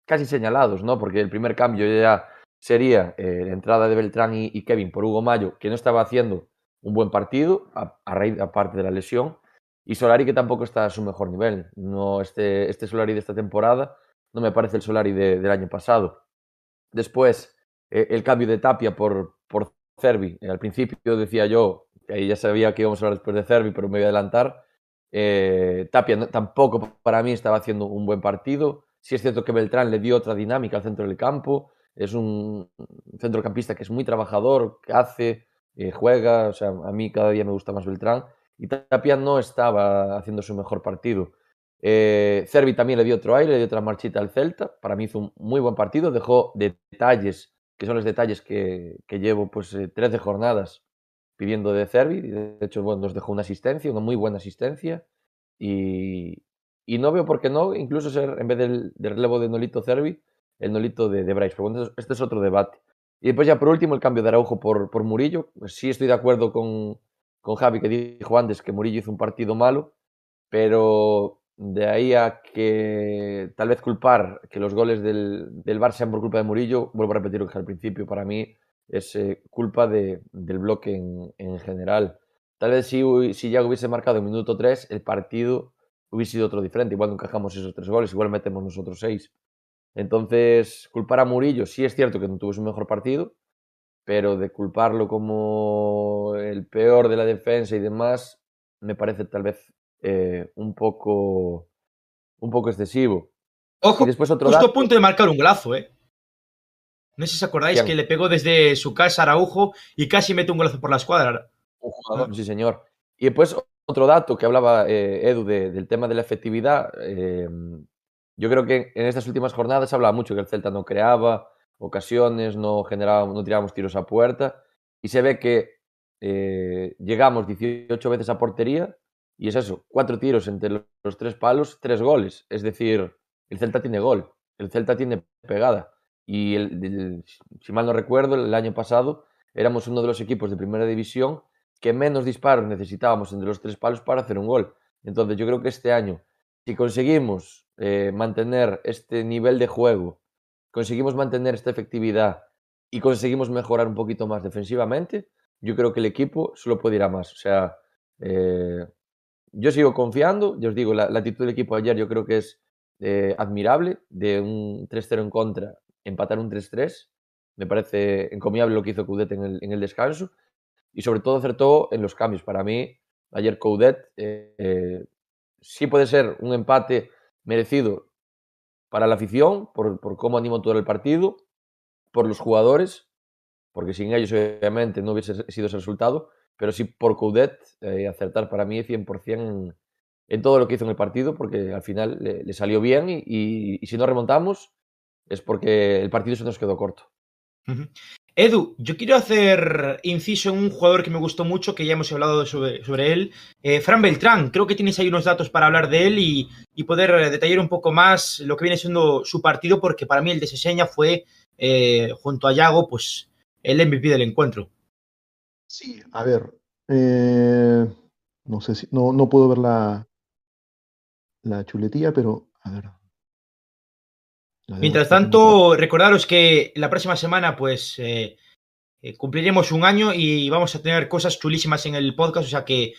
casi señalados, ¿no? Porque el primer cambio ya sería eh, la entrada de Beltrán y, Kevin por Hugo Mayo, que no estaba haciendo un buen partido, a, raíz, aparte de la lesión, y Solari que tampoco está a su mejor nivel. No, este, este Solari de esta temporada no me parece el Solari del año pasado. Después, eh, el cambio de Tapia por, por Cervi. al principio decía yo, ahí ya sabía que íbamos a hablar después de Cervi, pero me voy a adelantar. Eh, Tapia tampoco para mí estaba haciendo un buen partido. Sí es cierto que Beltrán le dio otra dinámica al centro del campo. Es un centrocampista que es muy trabajador, que hace, eh, juega. O sea, a mí cada día me gusta más Beltrán. Y Tapia no estaba haciendo su mejor partido. Eh, Cervi también le dio otro aire, le dio otra marchita al Celta. Para mí hizo un muy buen partido. Dejó detalles, que son los detalles que, llevo pues 13 jornadas pidiendo de Cervi. De hecho, bueno, nos dejó una asistencia, una muy buena asistencia. Y, y no veo por qué no, incluso ser, en vez del, relevo de Nolito Cervi, el Nolito de, de Bryce. Pero bueno, este es otro debate. Y después ya por último el cambio de Araujo por, por Murillo. Pues sí estoy de acuerdo con, con Javi que dijo antes que Murillo hizo un partido malo, pero de ahí a que tal vez culpar que los goles del, del Bar sean por culpa de Murillo, vuelvo a repetir lo que al principio, para mí es eh, culpa de, del bloque en, en, general. Tal vez si, si ya hubiese marcado en minuto 3, el partido hubiese sido otro diferente. Igual no encajamos esos tres goles, igual metemos nosotros seis. Entonces, culpar a Murillo, sí es cierto que no tuvo su mejor partido, pero de culparlo como el peor de la defensa y demás, me parece tal vez eh, un poco un poco excesivo. Ojo, después otro justo a punto de marcar un golazo, ¿eh? No sé si os acordáis que le pegó desde su casa a Araujo y casi mete un golazo por la escuadra. Un jugador, sí, señor. Y después otro dato que hablaba eh, Edu del tema de la efectividad. Em, yo creo que en estas últimas jornadas se hablaba mucho que el Celta no creaba ocasiones, no generábamos, no tirábamos tiros a puerta. Y se ve que eh, llegamos 18 veces a portería y es eso, cuatro tiros entre los tres palos, tres goles. Es decir, el Celta tiene gol, el Celta tiene pegada. Y el, si mal no recuerdo, el año pasado éramos uno de los equipos de primera división que menos disparos necesitábamos entre los tres palos para hacer un gol. Entonces yo creo que este año, si conseguimos eh, mantener este nivel de juego, conseguimos mantener esta efectividad y conseguimos mejorar un poquito más defensivamente, yo creo que el equipo solo puede ir a más. O sea, eh, yo sigo confiando, yo os digo, la, actitud del equipo ayer yo creo que es eh, admirable, de un 3-0 en contra, empatar un 3-3, me parece encomiable lo que hizo Coudet en el, descanso y sobre todo acertó en los cambios. Para mí, ayer Coudet sí puede ser un empate merecido para la afición, por, por cómo animó todo el partido, por los jugadores, porque sin ellos obviamente no hubiese sido ese resultado, pero sí por Coudet eh, acertar para mí 100% en, en, todo lo que hizo en el partido, porque al final le, salió bien y, si no remontamos es porque el partido se nos quedó corto. Edu, yo quiero hacer inciso en un jugador que me gustó mucho, que ya hemos hablado sobre, él, eh, Fran Beltrán. Creo que tienes ahí unos datos para hablar de él y, poder detallar un poco más lo que viene siendo su partido, porque para mí el de Seseña fue, eh, junto a Yago, pues el MVP del encuentro. Sí, a ver, eh, no sé si, no, no puedo ver la, la chuletilla, pero a ver. Mientras tanto, recordaros que la próxima semana, pues, eh, eh, cumpliremos un año y vamos a tener cosas chulísimas en el podcast, o sea que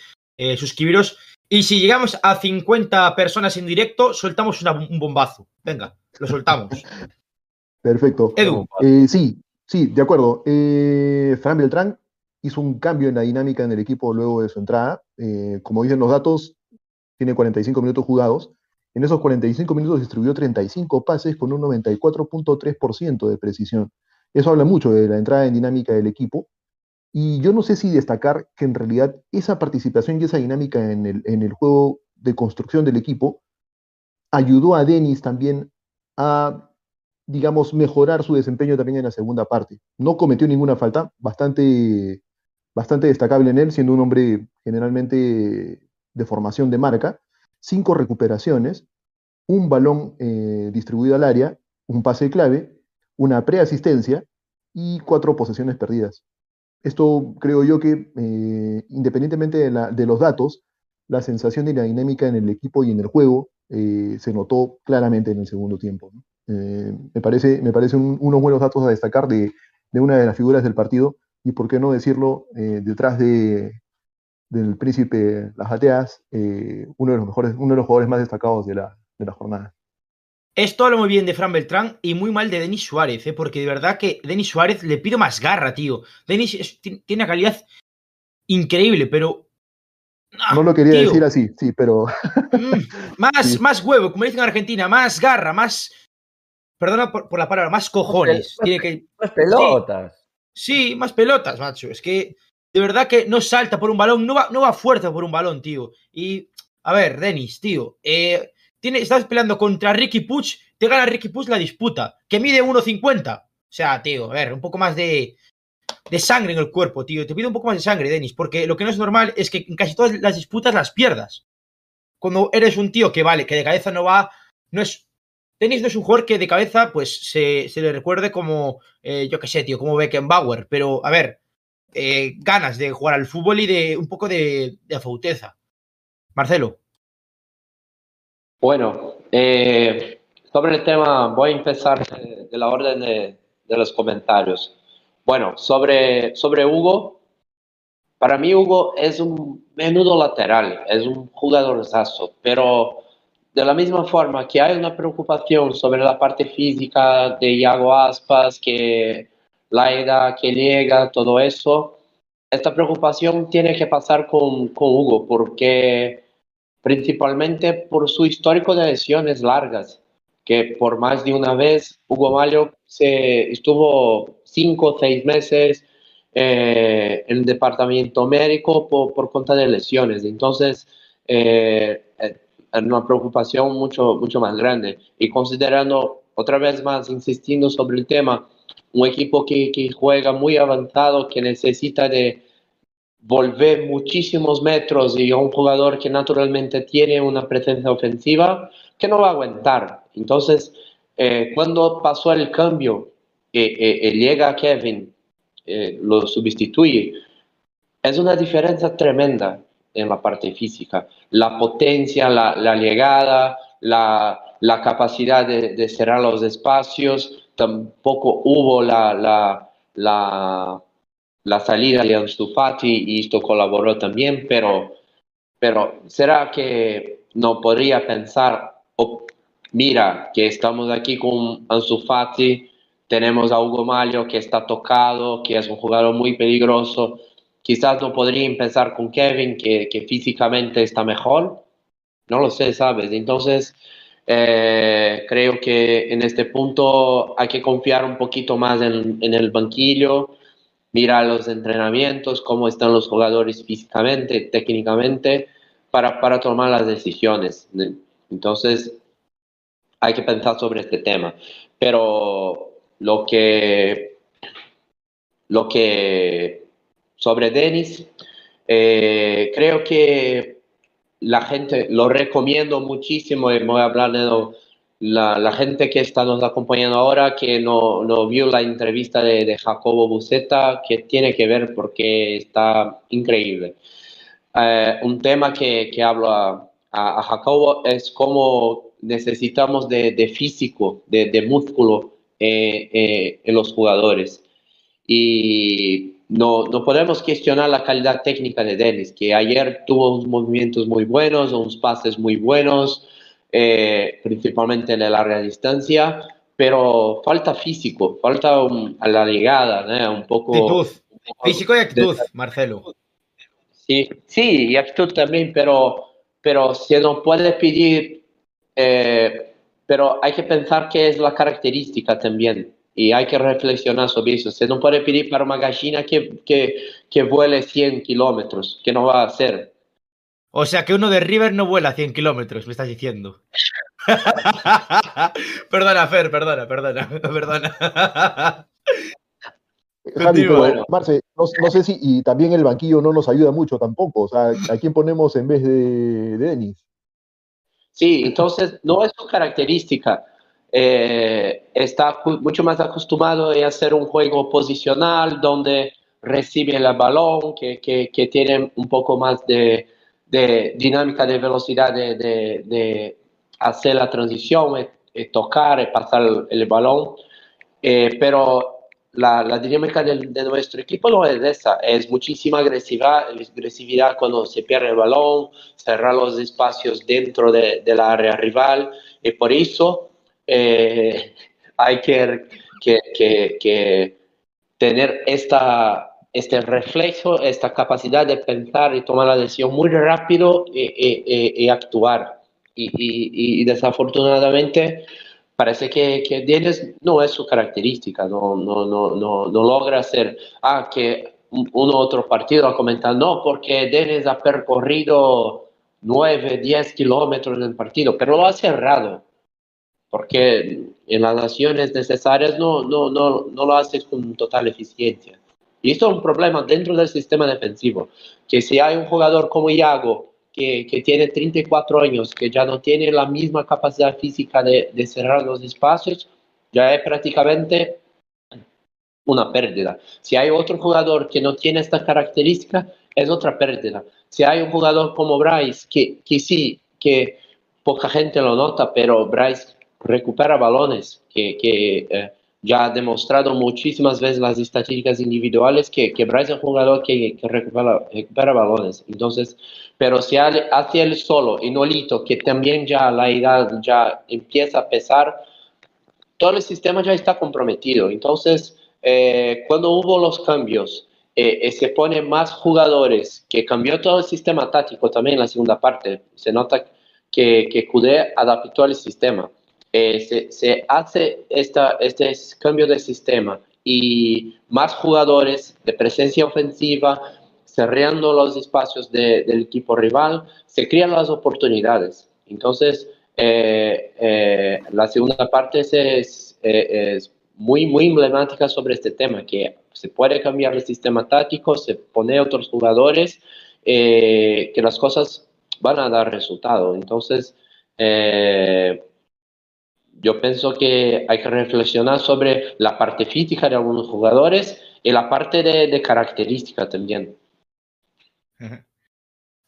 suscribiros. Y si llegamos a 50 personas en directo, soltamos un bombazo. Venga, lo soltamos. <laughs> Perfecto. Edu. sí, sí, de acuerdo. Fran Beltrán hizo un cambio en la dinámica en el equipo luego de su entrada. Eh, como dicen los datos, tiene 45 minutos jugados. En esos 45 minutos distribuyó 35 pases con un 94.3% de precisión. Eso habla mucho de la entrada en dinámica del equipo. Y yo no sé si destacar que en realidad esa participación y esa dinámica en el, juego de construcción del equipo ayudó a Denis también a, digamos, mejorar su desempeño también en la segunda parte. No cometió ninguna falta, bastante bastante destacable en él, siendo un hombre generalmente de formación de marca, cinco recuperaciones, un balón eh, distribuido al área, un pase clave, una preasistencia y cuatro posesiones perdidas. Esto creo yo que, eh, independientemente de, los datos, la sensación de la dinámica en el equipo y en el juego eh, se notó claramente en el segundo tiempo. Me parece, me parece unos buenos datos a destacar de, una de las figuras del partido y, por qué no decirlo, detrás de, del príncipe Las Ateas, uno, de los mejores, uno de los jugadores más destacados de la, de la jornada. Esto habla muy bien de Fran Beltrán y muy mal de Denis Suárez, porque de verdad que Denis Suárez le pido más garra, tío. Denis tiene una calidad increíble, pero no lo quería decir así, sí, pero. Mm, <laughs> más, más huevo, como dicen en Argentina, más garra, más. Perdona por, la palabra, más cojones. Más, Tiene que... más pelotas. Sí, más pelotas, macho. Es que de verdad que no salta por un balón, no va, no va por un balón, tío. Y, a ver, Denis, tío, eh, tiene, estás peleando contra Ricky Puch, te gana Ricky Puch la disputa, que mide 1.50. O sea, tío, a ver, un poco más de, de sangre en el cuerpo, tío. Te pido un poco más de sangre, Denis, porque lo que no es normal es que en casi todas las disputas las pierdas. Cuando eres un tío que vale, que de cabeza no va, no es... Denis no es un jugador que de cabeza, pues, se, le recuerde como, eh, yo qué sé, tío, como Beckenbauer, pero, a ver, eh, ganas de jugar al fútbol y de un poco de, de. Marcelo. Bueno, eh, sobre el tema, voy a empezar de, la orden de, de los comentarios. Bueno, sobre, sobre Hugo, para mí Hugo es un menudo lateral, es un jugadorzazo, pero de la misma forma que hay una preocupación sobre la parte física de Iago Aspas, que la edad que llega, todo eso, esta preocupación tiene que pasar con, con Hugo, porque principalmente por su histórico de lesiones largas que por más de una vez Hugo Mayo se estuvo cinco o seis meses eh, en el departamento médico por, por cuenta de lesiones. Entonces, eh, es una preocupación mucho, mucho más grande. Y considerando, otra vez más, insistiendo sobre el tema, un equipo que, juega muy avanzado, que necesita de volver muchísimos metros y un jugador que naturalmente tiene una presencia ofensiva que no va a aguantar. Entonces, eh, cuando pasó el cambio, eh, eh, llega Kevin, lo sustituye, es una diferencia tremenda en la parte física. La potencia, la, llegada, la, capacidad de, cerrar los espacios, tampoco hubo la, la, la la salida de Ansu Fati y esto colaboró también, pero, pero ¿será que no podría pensar, oh, mira, que estamos aquí con Ansu Fati, tenemos a Hugo Mario que está tocado, que es un jugador muy peligroso, quizás no podría empezar con Kevin, que, que físicamente está mejor, no lo sé, ¿sabes? Entonces, eh, creo que en este punto hay que confiar un poquito más en, en el banquillo, mira los entrenamientos, cómo están los jugadores físicamente, técnicamente, para, para tomar las decisiones. Entonces, hay que pensar sobre este tema. Pero lo que, lo que sobre Denis, eh, creo que la gente lo recomiendo muchísimo y voy a hablar de la, gente que está nos acompañando ahora, que no, no vio la entrevista de, de, Jacobo Buceta, que tiene que ver porque está increíble. Eh, un tema que, que hablo a, a, Jacobo es cómo necesitamos de, de físico, de, de músculo eh, eh, en los jugadores. Y no, no podemos cuestionar la calidad técnica de Dennis, que ayer tuvo unos movimientos muy buenos, unos pases muy buenos, eh, principalmente en la larga distancia, pero falta físico, falta a la llegada, un poco... Actitud. Físico y actitud, Marcelo. Sí, sí, y actitud también, pero, pero se nos puede pedir, eh, pero hay que pensar que es la característica también. Y hay que reflexionar sobre eso. Se no puede pedir para una gallina que, que, que vuele 100 kilómetros, que no va a hacer. O sea que uno de River no vuela a 100 kilómetros, me estás diciendo. <laughs> perdona, Fer, perdona, perdona, <laughs> perdona. Javi, pero, Marce, no, no, sé si, y también el banquillo no nos ayuda mucho tampoco. O sea, ¿a quién ponemos en vez de, Denis? Sí, entonces no es su característica. Eh, está mucho más acostumbrado a hacer un juego posicional donde recibe el balón, que, que, que tiene un poco más de, de dinámica de velocidad de, de, de hacer la transición, y, y tocar y pasar el, el balón. Eh, pero la, la dinámica de, de, nuestro equipo no es esa, es muchísima agresividad, agresividad cuando se pierde el balón, cerrar los espacios dentro de, de área rival y por eso eh, hay que, que, que, que, tener esta, este reflejo, esta capacidad de pensar y tomar la decisión muy rápido y, y, y actuar. Y, y, desafortunadamente parece que, que Dennis no es su característica, no, no, no, no, no logra hacer, ah, que uno otro partido ha comentado, no, porque Dennis ha percorrido 9, 10 kilómetros en el partido, pero lo ha cerrado, porque en las naciones necesarias no, no, no, no lo hace con total eficiencia. Y esto es un problema dentro del sistema defensivo, que si hay un jugador como Iago, que, que, tiene 34 años, que ya no tiene la misma capacidad física de, de, cerrar los espacios, ya es prácticamente una pérdida. Si hay otro jugador que no tiene esta característica, es otra pérdida. Si hay un jugador como Bryce, que, que sí, que poca gente lo nota, pero Bryce recupera balones, que, que eh, ya ha demostrado muchísimas veces las estadísticas individuales que, que Bryce es un jugador que, que recupera, balones. Entonces, pero si hace él solo y Nolito, que también ya la edad ya empieza a pesar, todo el sistema ya está comprometido. Entonces, eh, cuando hubo los cambios, eh, se ponen más jugadores, que cambió todo el sistema táctico también en la segunda parte. Se nota que, que Kudé adaptó al sistema eh, se, hace esta, este cambio de sistema y más jugadores de presencia ofensiva, cerrando los espacios de, del equipo rival, se crean las oportunidades. Entonces, eh, eh, la segunda parte es, es, muy, muy emblemática sobre este tema, que se puede cambiar el sistema táctico, se pone otros jugadores, que las cosas van a dar resultado. Entonces, yo pienso que hay que reflexionar sobre la parte física de algunos jugadores y la parte de, de característica también.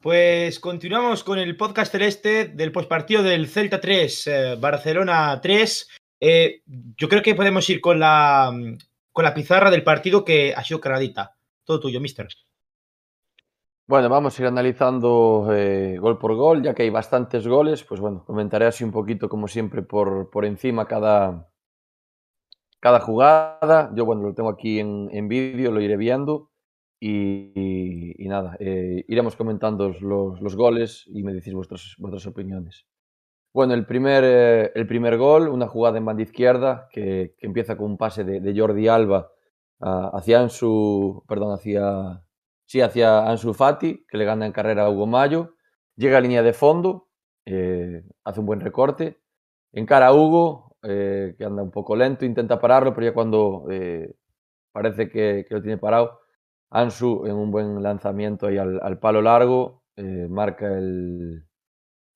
Pues continuamos con el podcast celeste del postpartido del Celta 3, eh, Barcelona 3. Eh, yo creo que podemos ir con la, con la pizarra del partido que ha sido cargadita. Todo tuyo, mister. Bueno, vamos a ir analizando eh, gol por gol, ya que hay bastantes goles, pues bueno, comentaré así un poquito, como siempre, por, por encima cada, cada jugada. Yo, bueno, lo tengo aquí en, en vídeo, lo iré viendo y, nada, eh, iremos comentando los, los, goles y me decís vuestras, vuestras opiniones. Bueno, el primer, eh, el primer gol, una jugada en banda izquierda que, que empieza con un pase de, Jordi Alba uh, hacia su, perdón, hacia sí hacia Ansu Fati, que le gana en carrera a Hugo Mayo, llega a línea de fondo, eh, hace un buen recorte, encara a Hugo, eh, que anda un poco lento, intenta pararlo, pero ya cuando eh, parece que, lo tiene parado, Ansu en un buen lanzamiento ahí al, al palo largo, marca el,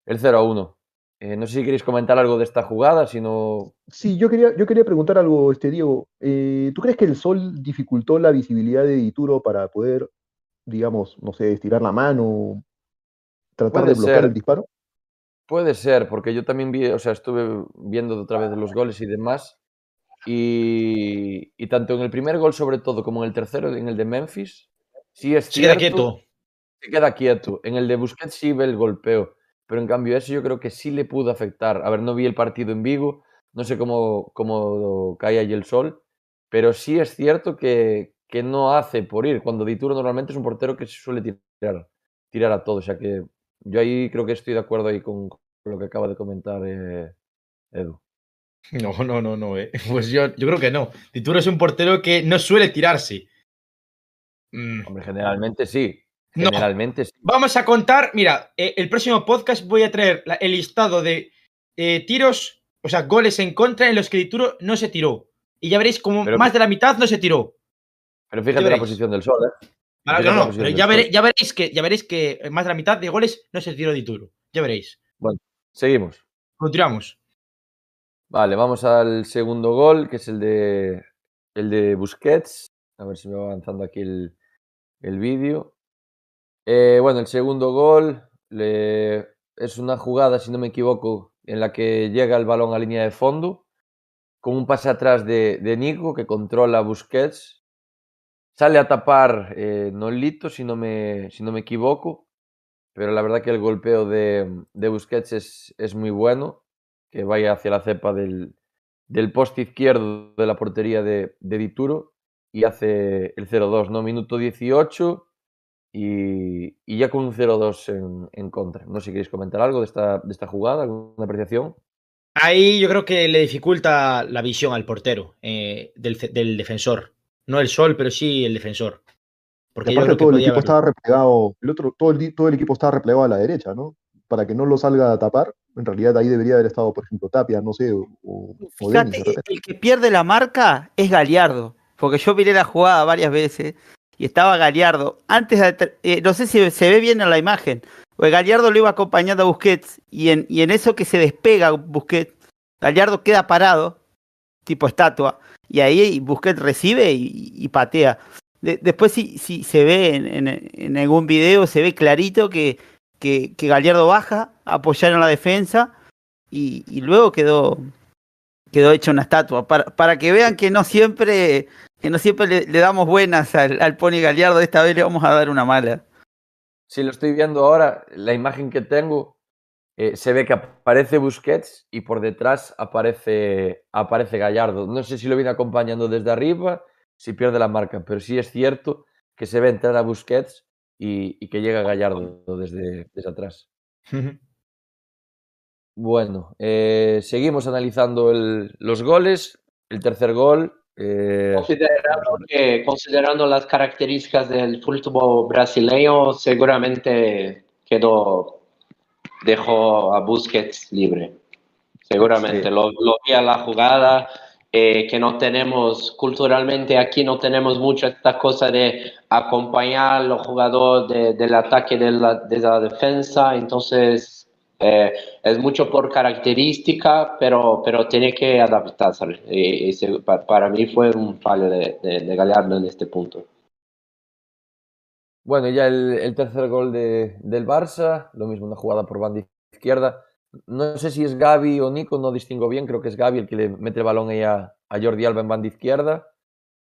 el 0 a 1. Eh, no sé si queréis comentar algo de esta jugada, si no... Sí, yo quería, yo quería preguntar algo, este, Diego. ¿Tú crees que el sol dificultó la visibilidad de Dituro para poder digamos, no sé, estirar la mano, tratar Puede de bloquear ser. el disparo? Puede ser, porque yo también vi, o sea, estuve viendo otra vez los goles y demás. Y, y tanto en el primer gol, sobre todo, como en el tercero, en el de Memphis, sí es Se queda quieto. Se queda quieto. En el de Busquets sí ve el golpeo. Pero en cambio, eso yo creo que sí le pudo afectar. A ver, no vi el partido en Vigo, no sé cómo, cómo cae allí el sol, pero sí es cierto que, que no hace por ir, cuando Dituro normalmente es un portero que se suele tirar, tirar a todo. O sea que yo ahí creo que estoy de acuerdo ahí con, con lo que acaba de comentar eh, Edu. <laughs> No, no, no, no. Eh. <laughs> Pues yo, yo creo que no. Dituro es un portero que no suele tirarse. Mm. Hombre, generalmente sí. Generalmente no. sí. Vamos a contar, mira, eh, el próximo podcast voy a traer la, el listado de eh, tiros, o sea, goles en contra en los que Dituro no se tiró. Y ya veréis como Pero- más de la mitad no se tiró. Pero fíjate la posición del sol, ¿eh? No, no, posición pero ya, veré- ya veréis que ya veréis que más de la mitad de goles no se tiró Dituro. Ya veréis. Seguimos. Continuamos. Vale, vamos al segundo gol, que es el de, el de Busquets. A ver si me va avanzando aquí el, el vídeo. Eh, bueno, el segundo gol, Le- es una jugada, si no me equivoco, en la que llega el balón a línea de fondo, con un pase atrás de, de Nico que controla Busquets. Sale a tapar eh, Nolito, si no, me, si no me equivoco, pero la verdad que el golpeo de, de Busquets es, es muy bueno, que vaya hacia la cepa del, del poste izquierdo de la portería de, de Dituro y hace el 0-2, ¿no? Minuto 18 y, y ya con un 0-2 en, en contra. No sé si queréis comentar algo de esta, de esta jugada, alguna apreciación. Ahí yo creo que le dificulta la visión al portero eh, del, defensor. No el sol, pero sí el defensor. Porque aparte todo el equipo verlo. estaba replegado, el otro, todo el, todo el equipo estaba replegado a la derecha, ¿no? Para que no lo salga a tapar, en realidad ahí debería haber estado, por ejemplo, Tapia, no sé, o, o- o Denis, de Fíjate, el que pierde la marca es Galiardo, porque yo miré la jugada varias veces y estaba Galiardo. Antes, de eh, no sé si se ve bien en la imagen, porque Galiardo lo iba acompañando a Busquets y en, y en eso que se despega Busquets, Galiardo queda parado, tipo estatua, y ahí Busquets recibe y, patea. De- después si, si se ve en, en- algún video, se ve clarito que, que, Galiardo baja, a apoyar en la defensa y, y luego quedó, quedó hecha una estatua. Para, para que vean que no siempre, que no siempre le, damos buenas al, al Pony Galiardo, esta vez le vamos a dar una mala. Si lo estoy viendo ahora, la imagen que tengo, eh, se ve que aparece Busquets y por detrás aparece, aparece Gallardo. No sé si lo viene acompañando desde arriba, si pierde la marca, pero sí es cierto que se ve entrar a Busquets y, y que llega Gallardo desde, desde atrás. Bueno, eh, seguimos analizando el- los goles. El tercer gol. eh, Considerando, que, considerando las características del fútbol brasileño, seguramente quedó, dejó a Busquets libre. Seguramente, Sí. lo, lo vi a la jugada, eh, que no tenemos, culturalmente aquí no tenemos mucho esta cosa de acompañar a los jugadores de- del ataque de la, de la defensa, entonces eh, es mucho por característica, pero, pero tiene que adaptarse. Y, y se- pa- para mí fue un fallo de, de, de Gallardo en este punto. Bueno, ya el, tercer gol de- del Barça, lo mismo, una jugada por banda izquierda. No sé si es Gaby o Nico, no distingo bien, creo que es Gaby el que le mete el balón a Jordi Alba en banda izquierda,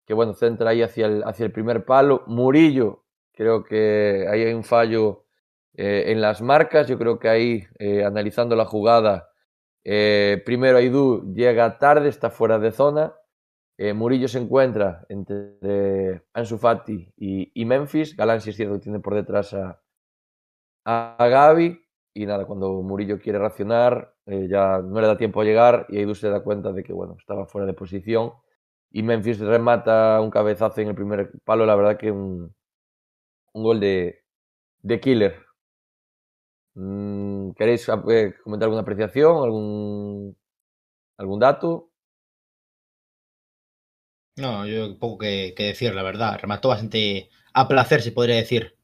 que bueno, centra ahí hacia el, hacia el primer palo. Murillo, creo que ahí hay un fallo eh, en las marcas, yo creo que ahí, eh, analizando la jugada, eh, primero Aidú llega tarde, está fuera de zona, eh, Murillo se encuentra entre Ansu Fati y, Memphis. Galán sí es cierto tiene por detrás a, a, Gaby. Y nada, cuando Murillo quiere reaccionar, eh, ya no le da tiempo a llegar y Edu se da cuenta de que bueno, estaba fuera de posición. Y Memphis remata un cabezazo en el primer palo. La verdad que un, un gol de, de killer. Mm, ¿Queréis eh, comentar alguna apreciación? ¿Algún, algún dato? No, yo poco que, que decir, la verdad. Remató bastante a placer, se podría decir.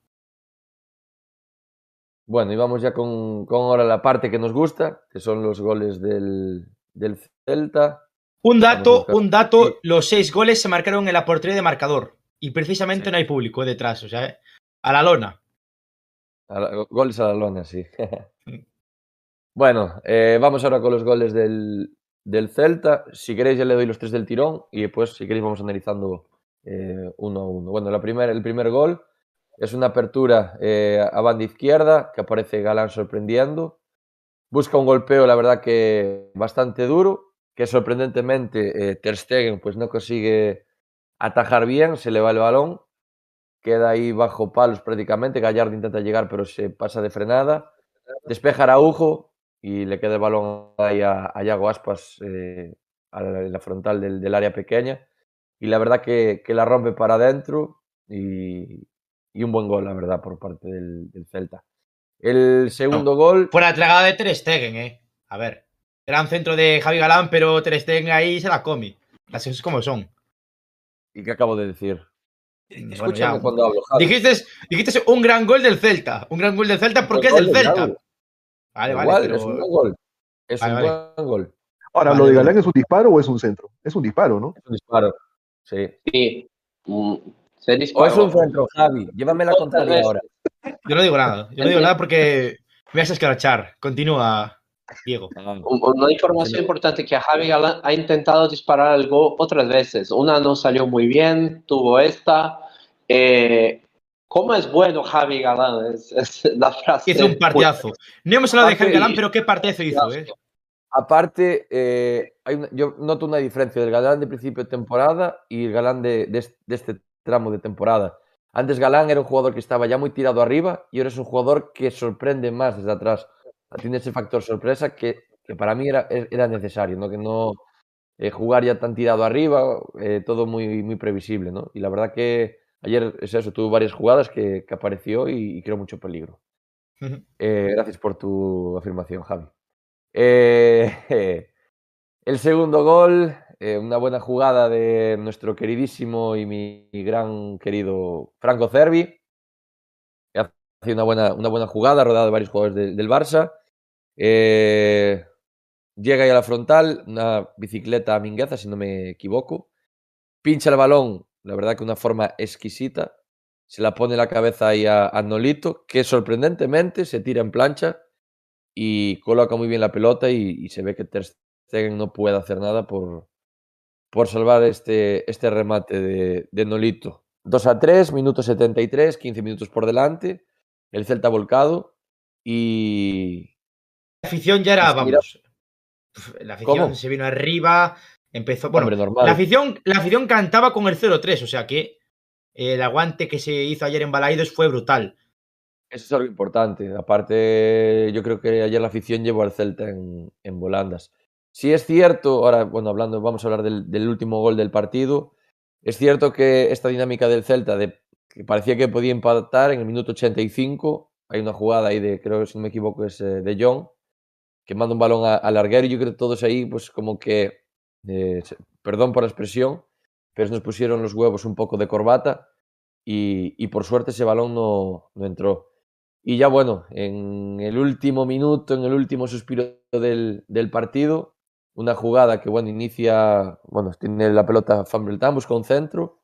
Bueno, y vamos ya con, con ahora la parte que nos gusta, que son los goles del, del Celta. Un dato, un dato, Sí. los seis goles se marcaron en la portería de marcador. Y precisamente Sí. no hay público detrás, o sea, eh, a la lona. A la- goles a la lona, sí. <laughs> bueno, eh, vamos ahora con los goles del, del Celta. Si queréis ya le doy los tres del tirón y después, si queréis, vamos analizando eh, uno a uno. Bueno, la primer, el primer gol es una apertura eh, a banda izquierda que aparece Galán sorprendiendo. Busca un golpeo, la verdad que bastante duro, que sorprendentemente eh, Ter Stegen pues no consigue atajar bien, se le va el balón, queda ahí bajo palos prácticamente, Gallardo intenta llegar pero se pasa de frenada, despeja Araujo y le queda el balón ahí a, a Yago Aspas eh, a la, en la frontal del, del área pequeña y la verdad que, que la rompe para adentro y, y un buen gol, la verdad, por parte del, del Celta. El segundo gol, Fuera la tragada de Ter Stegen, eh. A ver. Gran centro de Javi Galán, pero Ter Stegen ahí se la come. Las cosas como son. ¿y qué acabo de decir? Bueno, Escúchame ya. cuando hablo. Dijiste, dijiste un gran gol del Celta. Un gran gol del Celta porque es del Celta. Vale, Igual, vale, pero... es un buen gol. Es Vale, un vale. buen gol. Ahora, Vale, ¿lo de vale. Galán es un disparo o es un centro? Es un disparo, ¿no? Es un disparo. Sí. Sí, mm, se O es un centro, Javi. Llévame la contraria ahora. Yo no digo nada. Yo no digo nada porque Me vas a escarachar. Continúa, Diego. Una información importante que Javi Galán ha intentado disparar algo otras veces. Una no salió muy bien, tuvo esta. Eh, ¿Cómo es bueno Javi Galán? Es, la frase. Hizo un partidazo. No hemos hablado de Javi Galán, pero qué partidazo hizo, ¿eh? Aparte, eh, yo noto una diferencia del Galán de principio de temporada y el Galán de, este tramo de temporada. Antes Galán era un jugador que estaba ya muy tirado arriba y ahora es un jugador que sorprende más desde atrás. Tiene ese factor sorpresa que, para mí era, era necesario, ¿no? que no eh, jugar ya tan tirado arriba, eh, todo muy, muy previsible. ¿no? Y la verdad que ayer es eso, tuvo varias jugadas que, apareció y, y, creó mucho peligro. gracias por tu afirmación, Javi. Eh, <laughs> el segundo gol, eh, una buena jugada de nuestro queridísimo y mi, gran querido Franco Cervi. Hace una buena, una buena jugada, rodado de varios jugadores del Barça. Eh, llega ahí a la frontal, una bicicleta mingueza, si no me equivoco. Pincha el balón, la verdad que una forma exquisita. Se la pone la cabeza ahí a, a Nolito, que sorprendentemente se tira en plancha y coloca muy bien la pelota y, se ve que Ter Stegen no puede hacer nada por, por salvar este, este remate de, de Nolito. 2 a 3, minuto 73, 15 minutos por delante, el Celta volcado y... La afición ya era, vamos, la afición se vino arriba, empezó... Bueno, La, afición, la afición cantaba con el 0-3, o sea que el aguante que se hizo ayer en Balaidos fue brutal. Eso es algo importante. Aparte, yo creo que ayer la afición llevó al Celta en, volandas. Si es cierto, ahora, bueno, hablando, vamos a hablar del, último gol del partido. Es cierto que esta dinámica del Celta, de, que parecía que podía empatar en el minuto 85, hay una jugada ahí de, creo que si no me equivoco, es eh, de John, que manda un balón al larguero y yo creo que todos ahí, pues como que, eh, perdón por la expresión, pero nos pusieron los huevos un poco de corbata y, por suerte ese balón no, no entró. Y ya bueno, en el último minuto, en el último suspiro del, del partido, una jugada que bueno, inicia, bueno, tiene la pelota Fambeltán, busca un centro,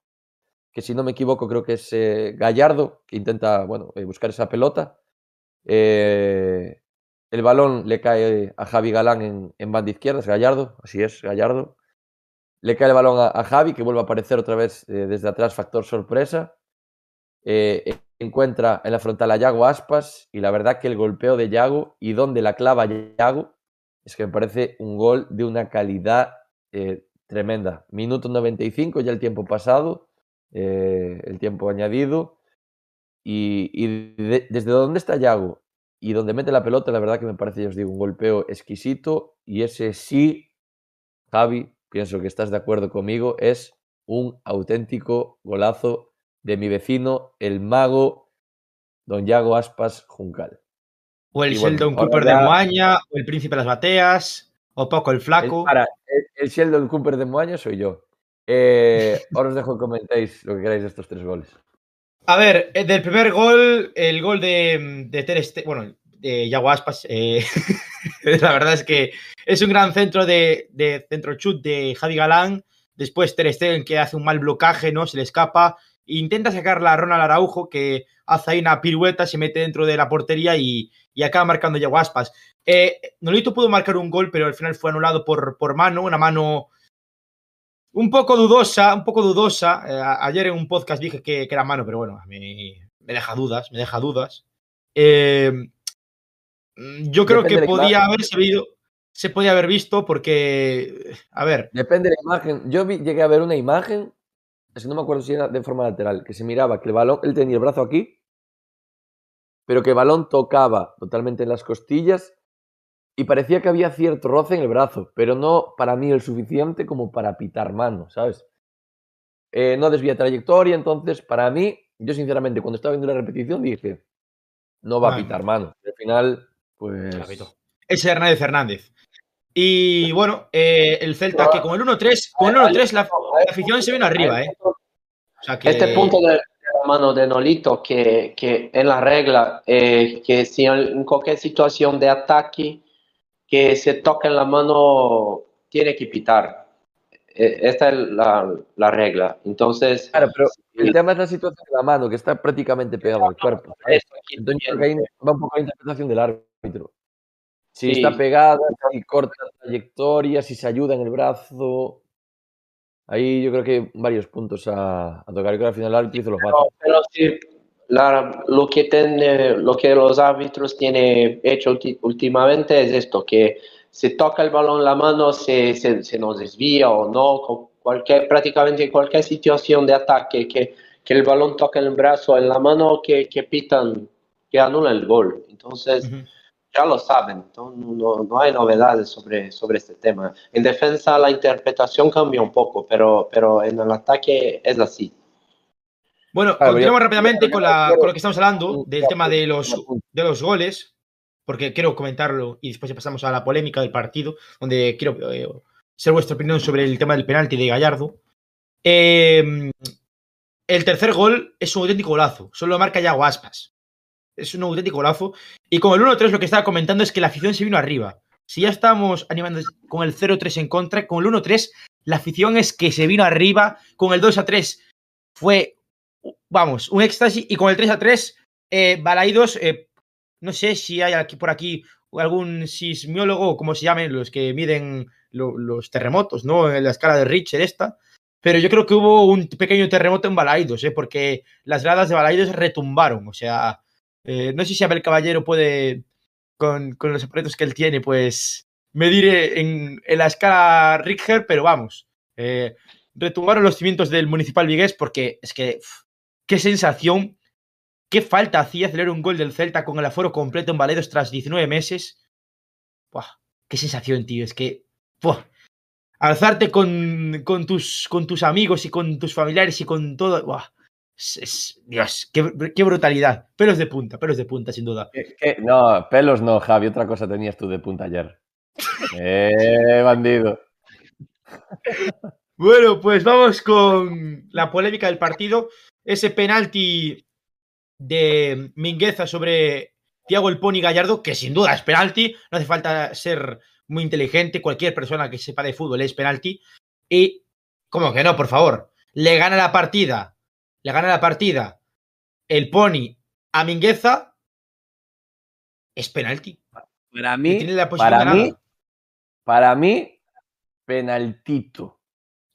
que si no me equivoco creo que es eh, Gallardo, que intenta, bueno, eh, buscar esa pelota. Eh, el balón le cae a Javi Galán en, en, banda izquierda, es Gallardo, así es, Gallardo. Le cae el balón a, a Javi, que vuelve a aparecer otra vez desde atrás, factor sorpresa encuentra en la frontal a Yago Aspas y la verdad que el golpeo de Yago y donde la clava Yago es que me parece un gol de una calidad eh, tremenda. Minuto 95, ya el tiempo pasado, eh, el tiempo añadido. Y, desde donde está Yago y donde mete la pelota, la verdad que me parece, ya os digo, un golpeo exquisito. Y ese sí, Javi, pienso que estás de acuerdo conmigo, es un auténtico golazo de mi vecino, el mago Don Yago Aspas Juncal. O el Sheldon Cooper de Moaña, o el Príncipe de las Bateas, o Poco el Flaco. el, Sheldon Cooper de Moaña soy yo. Eh, <laughs> ahora os dejo que comentéis lo que queráis de estos tres goles. A ver, eh, del primer gol, el gol de, de Ter bueno, de Yago Aspas, eh, <laughs> la verdad es que es un gran centro de, de centro chut de Javi Galán. Después Ter Stegen que hace un mal blocaje, ¿no? Se le escapa intenta sacar la Ronald Araujo, que hace ahí una pirueta, se mete dentro de la portería y, acaba marcando ya Aspas. Eh, Nolito pudo marcar un gol, pero al final fue anulado por mano, una mano un poco dudosa, un poco dudosa. Eh, ayer en un podcast dije que, era mano, pero bueno, me, me deja dudas, me deja dudas. Eh, yo creo que podía haberse visto, se podía haber visto porque, a ver. Depende de la imagen. Yo llegué a ver una imagen que no me acuerdo si era de forma lateral, que se miraba que el balón, él tenía el brazo aquí, pero que el balón tocaba totalmente en las costillas y parecía que había cierto roce en el brazo, pero no para mí el suficiente como para pitar mano, ¿sabes? Eh, no desvía trayectoria, entonces para mí, yo sinceramente cuando estaba viendo la repetición dije, no va a pitar mano. Al final, pues... Ese Hernández Fernández. Y bueno, eh, el Celta que con el 1-3, con el 1-3 la, afición se vino arriba, ¿eh? Este punto de la mano de Nolito, que, que en la regla, eh, que si en cualquier situación de ataque que se toque en la mano, tiene que pitar. E, esta es la, la, regla. Entonces. Claro, pero el tema es la situación de la mano, que está prácticamente pegado al cuerpo. Entonces, va un poco la interpretación del árbitro. Si Sí. está pegada, si corta trayectoria, si se ayuda en el brazo. Ahí yo creo que varios puntos a, a tocar. Yo creo que al final el árbitro hizo lo fácil. No, pero sí, la- lo, que tiene, lo que los árbitros tienen hecho últimamente es esto, que se toca el balón en la mano, se, se, se nos desvía o no, con cualquier, prácticamente cualquier situación de ataque, que, que el balón toca en el brazo o en la mano, que, que pitan, que anulan el gol. Entonces, ya lo saben, no, no, no hay novedades sobre, sobre este tema. En defensa la interpretación cambia un poco, pero, pero en el ataque es así. Bueno, continuamos rápidamente con, la- lo que estamos hablando, del tema de los, de los goles, porque quiero comentarlo y después ya pasamos a la polémica del partido, donde quiero eh, ser vuestra opinión sobre el tema del penalti de Gallardo. Eh, el tercer gol es un auténtico golazo, solo marca ya Aspas. Es un auténtico golazo. Y con el 1-3 lo que estaba comentando es que la afición se vino arriba. Si ya estábamos animando con el 0-3 en contra, con el 1-3 la afición es que se vino arriba, con el 2-3 fue, vamos, un éxtasis y con el 3-3 eh, Balaidos, eh, no sé si hay aquí por aquí algún sismiólogo, como se llamen, los que miden lo- los terremotos, ¿no? En la escala de Richter esta. Pero yo creo que hubo un pequeño terremoto en Balaidos, ¿eh? porque las gradas de Balaidos retumbaron. O sea, eh, no sé si Abel Caballero puede, con, los aparatos que él tiene, pues medir en, en la escala Richter, pero vamos, eh, retumbaron los cimientos del Municipal Vigués porque es que, qué sensación, qué falta hacía celebrar un gol del Celta con el aforo completo en Balaidos tras 19 meses. Buah, qué sensación, tío, es que... buah, alzarte con, con, tus, con tus amigos y con tus familiares y con todo... buah, es, es- Dios, qué, qué brutalidad. Pelos de punta, pelos de punta, sin duda. No, pelos no, Javi. Otra cosa tenías tú de punta ayer. <laughs> Eh, bandido. Bueno, pues vamos con la polémica del partido. Ese penalti de Mingueza sobre Thiago El Pony Gallardo, que sin duda es penalti, no hace falta ser muy inteligente, cualquier persona que sepa de fútbol es penalti. Y, ¿cómo que no, por favor? Le gana la partida, le gana la partida el Pony a Mingueza, es penalti. Para mí, para mí, para mí, penaltito.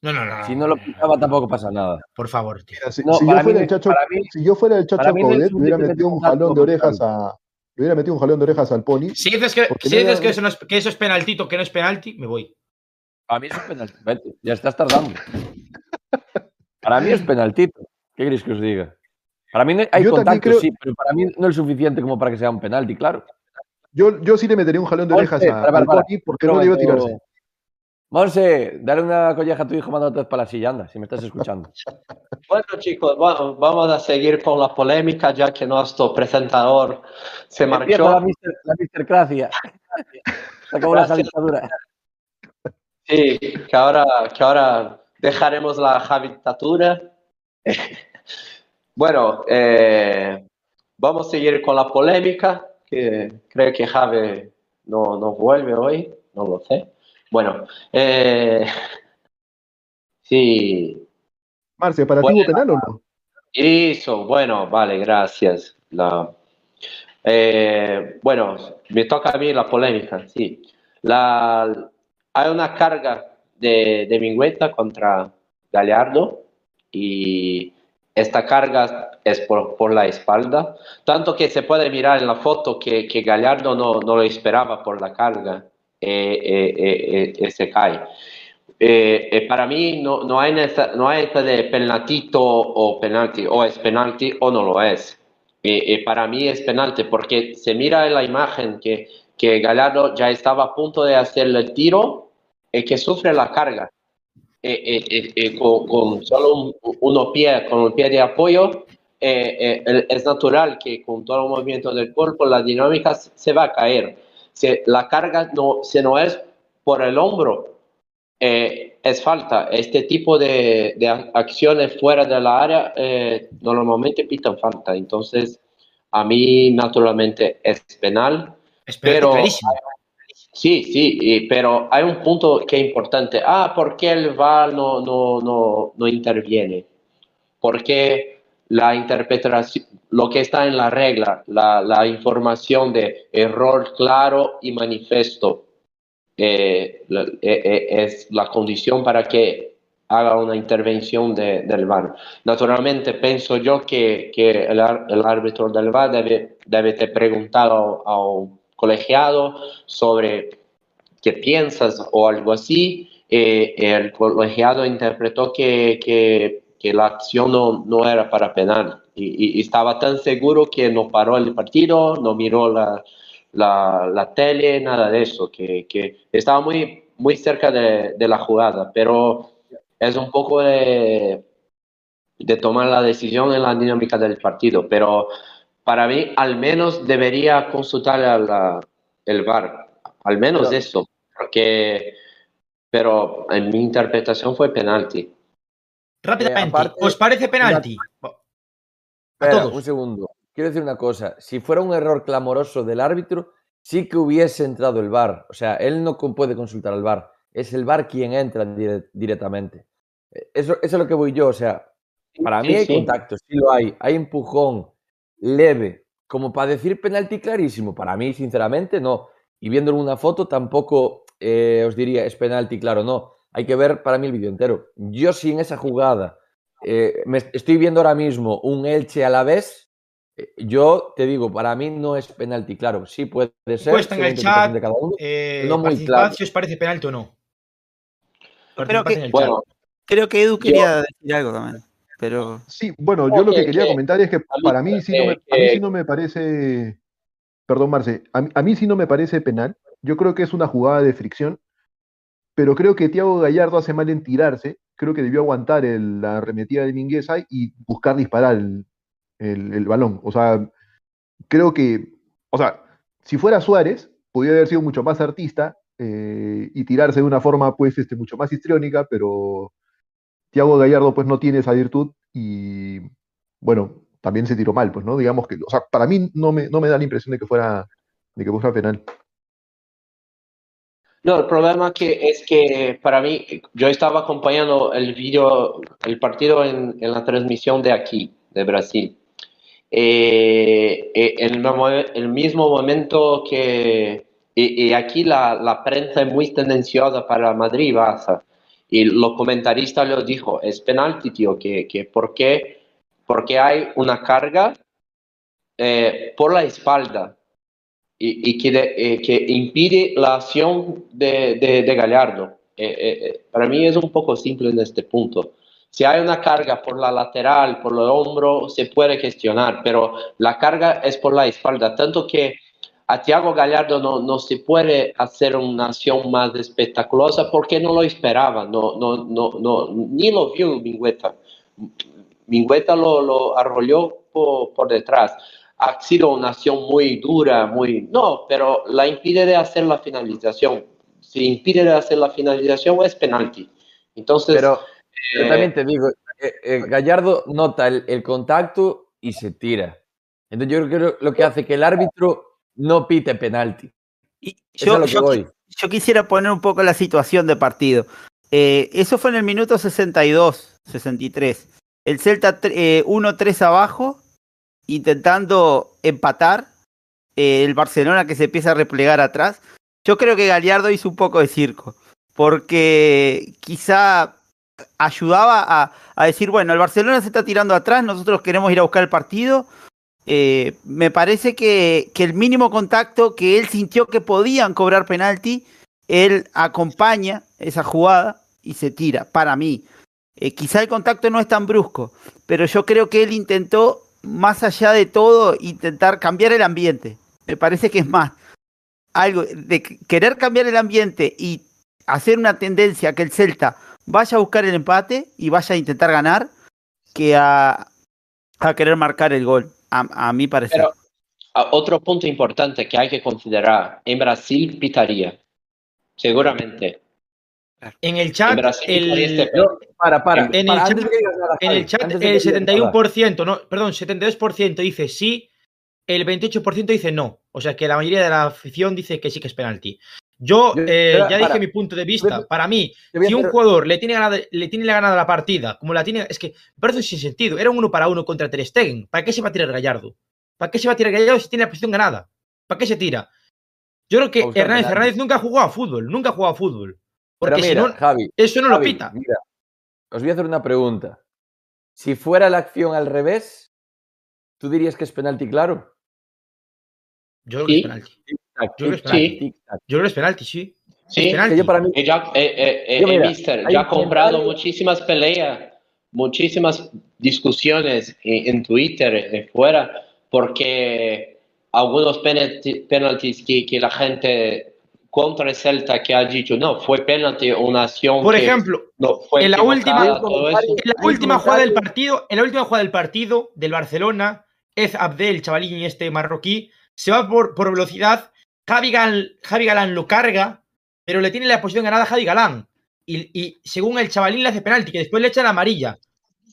No, no, no. Si no lo pitaba tampoco pasa nada. Por favor, tío. Mira, si, No, si para yo fuera mí- el Chacho, para mí- si yo fuera el Chacho mí le hubiera metido un jalón de orejas a. Le hubiera metido un jalón de orejas al Pony. Si dices, que, si dices era- que, eso no es, que eso es penaltito, que no es penalti, me voy. Para mí es un penalti. Vete, ya estás tardando. Para mí es penaltito. ¿Qué queréis que os diga? Para mí no- hay Yo contacto, creo- sí, pero para mí no es suficiente como para que sea un penalti, claro. Yo, yo sí le metería un jalón de orejas a, para, para, al. Pony porque no debió Pero- tirarse. Monse, dale una colleja a tu hijo mandándote para la silla, anda, si me estás escuchando. <laughs> Bueno, chicos, va- vamos a seguir con la polémica, ya que nuestro presentador se Empieza la marchó. mister, la mistercracia. <laughs> Se acabó la Gracias. dictadura. Sí, que ahora, que ahora dejaremos la habitatura. <laughs> Bueno, eh, vamos a seguir con la polémica, que creo que Javi no, no vuelve hoy, no lo sé. Bueno, eh, <laughs> sí, Marce, ¿para ti Bueno. penal o no? Eso, bueno, vale, gracias. La, eh, bueno, me toca a mí la polémica, sí. La, hay una carga de, de Mingüeta contra Gallardo y esta carga es por, por la espalda, tanto que se puede mirar en la foto que, que Gallardo no, no lo esperaba por la carga se cae. Eh, eh, para mí no, no, hay no hay de penaltito o penalti, o es penalti o no lo es. Eh, eh, para mí es penalti porque se mira en la imagen que, que Gallardo ya estaba a punto de hacer el tiro y que sufre la carga. Eh, eh, eh, eh, con, con solo un, uno pie, con el pie de apoyo, eh, eh, es natural que con todo el movimiento del cuerpo, la dinámica se va a caer. Si la carga no, si no es por el hombro, eh, es falta. Este tipo de, de acciones fuera de la área eh, normalmente pitan falta. Entonces, a mí naturalmente es penal. Es Pero- clarísimo. Sí, sí, y- pero hay un punto que es importante. Ah, ¿por qué el VAR no, no, no, no interviene? Porque la interpretación, lo que está en la regla, la, información de error claro y manifiesto eh, eh, eh, es la condición para que haga una intervención de- del VAR. Naturalmente, pienso yo que, que el, el árbitro del VAR debe, debe ter preguntado a un colegiado sobre qué piensas o algo así. El colegiado interpretó que, que la acción no, no era para penal. Y, y- estaba tan seguro que no paró el partido, no miró la, la, la tele, nada de eso, que, que estaba muy, muy cerca de, de la jugada, pero es un poco de, de tomar la decisión en la dinámica del partido, pero para mí al menos debería consultar a la- el VAR, al menos Pero- eso, porque, pero en mi interpretación fue penalti. Rápidamente, Eh, aparte- ¿os parece penalti? A Espera, todos. un segundo. Quiero decir una cosa. Si fuera un error clamoroso del árbitro, sí que hubiese entrado el VAR. O sea, él no puede consultar al VAR. Es el VAR quien entra dire- directamente. Eh, Eso, eso es lo que voy yo. O sea, para mí Sí, hay sí. contacto, sí lo hay. Hay empujón leve, como para decir penalti clarísimo. Para mí, sinceramente, no. Y viéndolo en una foto, tampoco eh, os diría es penalti, claro, no. Hay que ver para mí el vídeo entero. Yo, si en esa jugada eh, me estoy viendo ahora mismo un Elche a la vez, eh, yo te digo, para mí no es penalti, claro. Sí puede ser. Puesta en el chat, de cada uno. eh, no muy claro. si os parece penalti o no. Creo Participad que- Bueno, Creo que Edu Yo- quería decir algo también. Pero Sí, bueno, yo lo que quería que- comentar es que para mí sí no me, parece a mí que- sí no me parece, perdón Marce, a mí, a mí sí no me parece penal. Yo creo que es una jugada de fricción, pero creo que Thiago Gallardo hace mal en tirarse. Creo que debió aguantar el- la arremetida de Mingueza y buscar disparar el, balón. O sea, creo que, o sea, si fuera Suárez, podría haber sido mucho más artista eh, y tirarse de una forma, pues, este, mucho más histriónica, pero Thiago Gallardo, pues, no tiene esa virtud y, bueno, también se tiró mal, pues, ¿no? Digamos que, o sea, para mí no me, no me da la impresión de que fuera, de que fuera penal. No, el problema que es que para mí, yo estaba acompañando el video, el partido en, en la transmisión de aquí, de Brasil. Eh, eh, en el, mo- el mismo momento que, y, y aquí la, la prensa es muy tendenciosa para Madrid y Barça. Y los comentaristas lo dijo, es penalti, tío, que, que ¿por qué? Porque hay una carga eh, por la espalda y, y que, de- eh, que impide la acción de, de, de Gallardo. Eh, eh, eh, para mí es un poco simple en este punto. Si hay una carga por la lateral, por el hombro, se puede gestionar, pero la carga es por la espalda, tanto que a Thiago Gallardo no, no se puede hacer una acción más espectaculosa porque no lo esperaba, no, no, no, no, ni lo vio Mingüeta. Mingüeta lo, lo arrolló por, por detrás ha sido una acción muy dura, muy... No, pero la impide de hacer la finalización. Si impide de hacer la finalización es penalti. Entonces, Pero, pero eh, también te digo, eh, eh, Gallardo nota el, el contacto y se tira. Entonces yo creo que lo que hace que el árbitro no pite penalti. y yo, es lo que yo- voy. yo quisiera poner un poco la situación de partido. Eh, eso fue en el minuto 62, 63. El Celta tre- eh, 1-3 abajo, intentando empatar. eh, el Barcelona que se empieza a replegar atrás. Yo creo que Gallardo hizo un poco de circo. Porque quizá ayudaba a, a decir, bueno, el Barcelona se está tirando atrás, nosotros queremos ir a buscar el partido. Eh, me parece que, que el mínimo contacto que él sintió que podían cobrar penalti, él acompaña esa jugada y se tira, para mí. Eh, quizá el contacto no es tan brusco, pero yo creo que él intentó, más allá de todo, intentar cambiar el ambiente. Me parece que es más algo de que- querer cambiar el ambiente y hacer una tendencia que el Celta vaya a buscar el empate y vaya a intentar ganar que a, querer marcar el gol, a, a mi parecer. Pero- otro punto importante que hay que considerar, en Brasil pitaría, seguramente. En el chat, el, este para, para. En el para, chat- digas nada, en el chat el digas nada. 71%, no, perdón, 72% dice sí, el 28% dice no. O sea que la mayoría de la afición dice que sí que es penalti. Yo, Yo- eh, ya dije para. mi punto de vista. Yo- Para mí, si un jugador le tiene, ganada, le tiene la ganada la partida, como la tiene, es que me parece sin sentido. Era un uno para uno contra Ter Stegen. ¿Para qué se va a tirar Gallardo? ¿Para qué se va a tirar Gallardo si tiene la posición ganada? ¿Para qué se tira? Yo creo que Hernández. Hernández nunca ha jugado a fútbol, nunca ha jugado a fútbol. Pero Porque si mira, no, Javi, eso no lo pita. Mira, os voy a hacer una pregunta. Si fuera la acción al revés, ¿tú dirías que es penalti claro? Yo creo que es penalti. Yo creo que es penalti. tic-tac. Yo creo que es penalti, sí. Sí, Es penalti. Que yo para mí, Eh, ya, eh, eh, eh, Yo, eh, mira, mister, ya ha comprado muchísimas peleas, muchísimas discusiones en, en Twitter, fuera, porque algunos penalti- penaltis que, que la gente contra el Celta que ha dicho, no, fue penalti, una acción Por que ejemplo, no fue en la última-. En la última jugada del partido, en la última jugada del partido del Barcelona, Ez Abdel, chavalín este marroquí, se va por, por velocidad. Javi, Gal- Javi Galán lo carga, pero le tiene la posición ganada a Javi Galán. Y, y según el chavalín le hace penalti, que después le echan amarilla.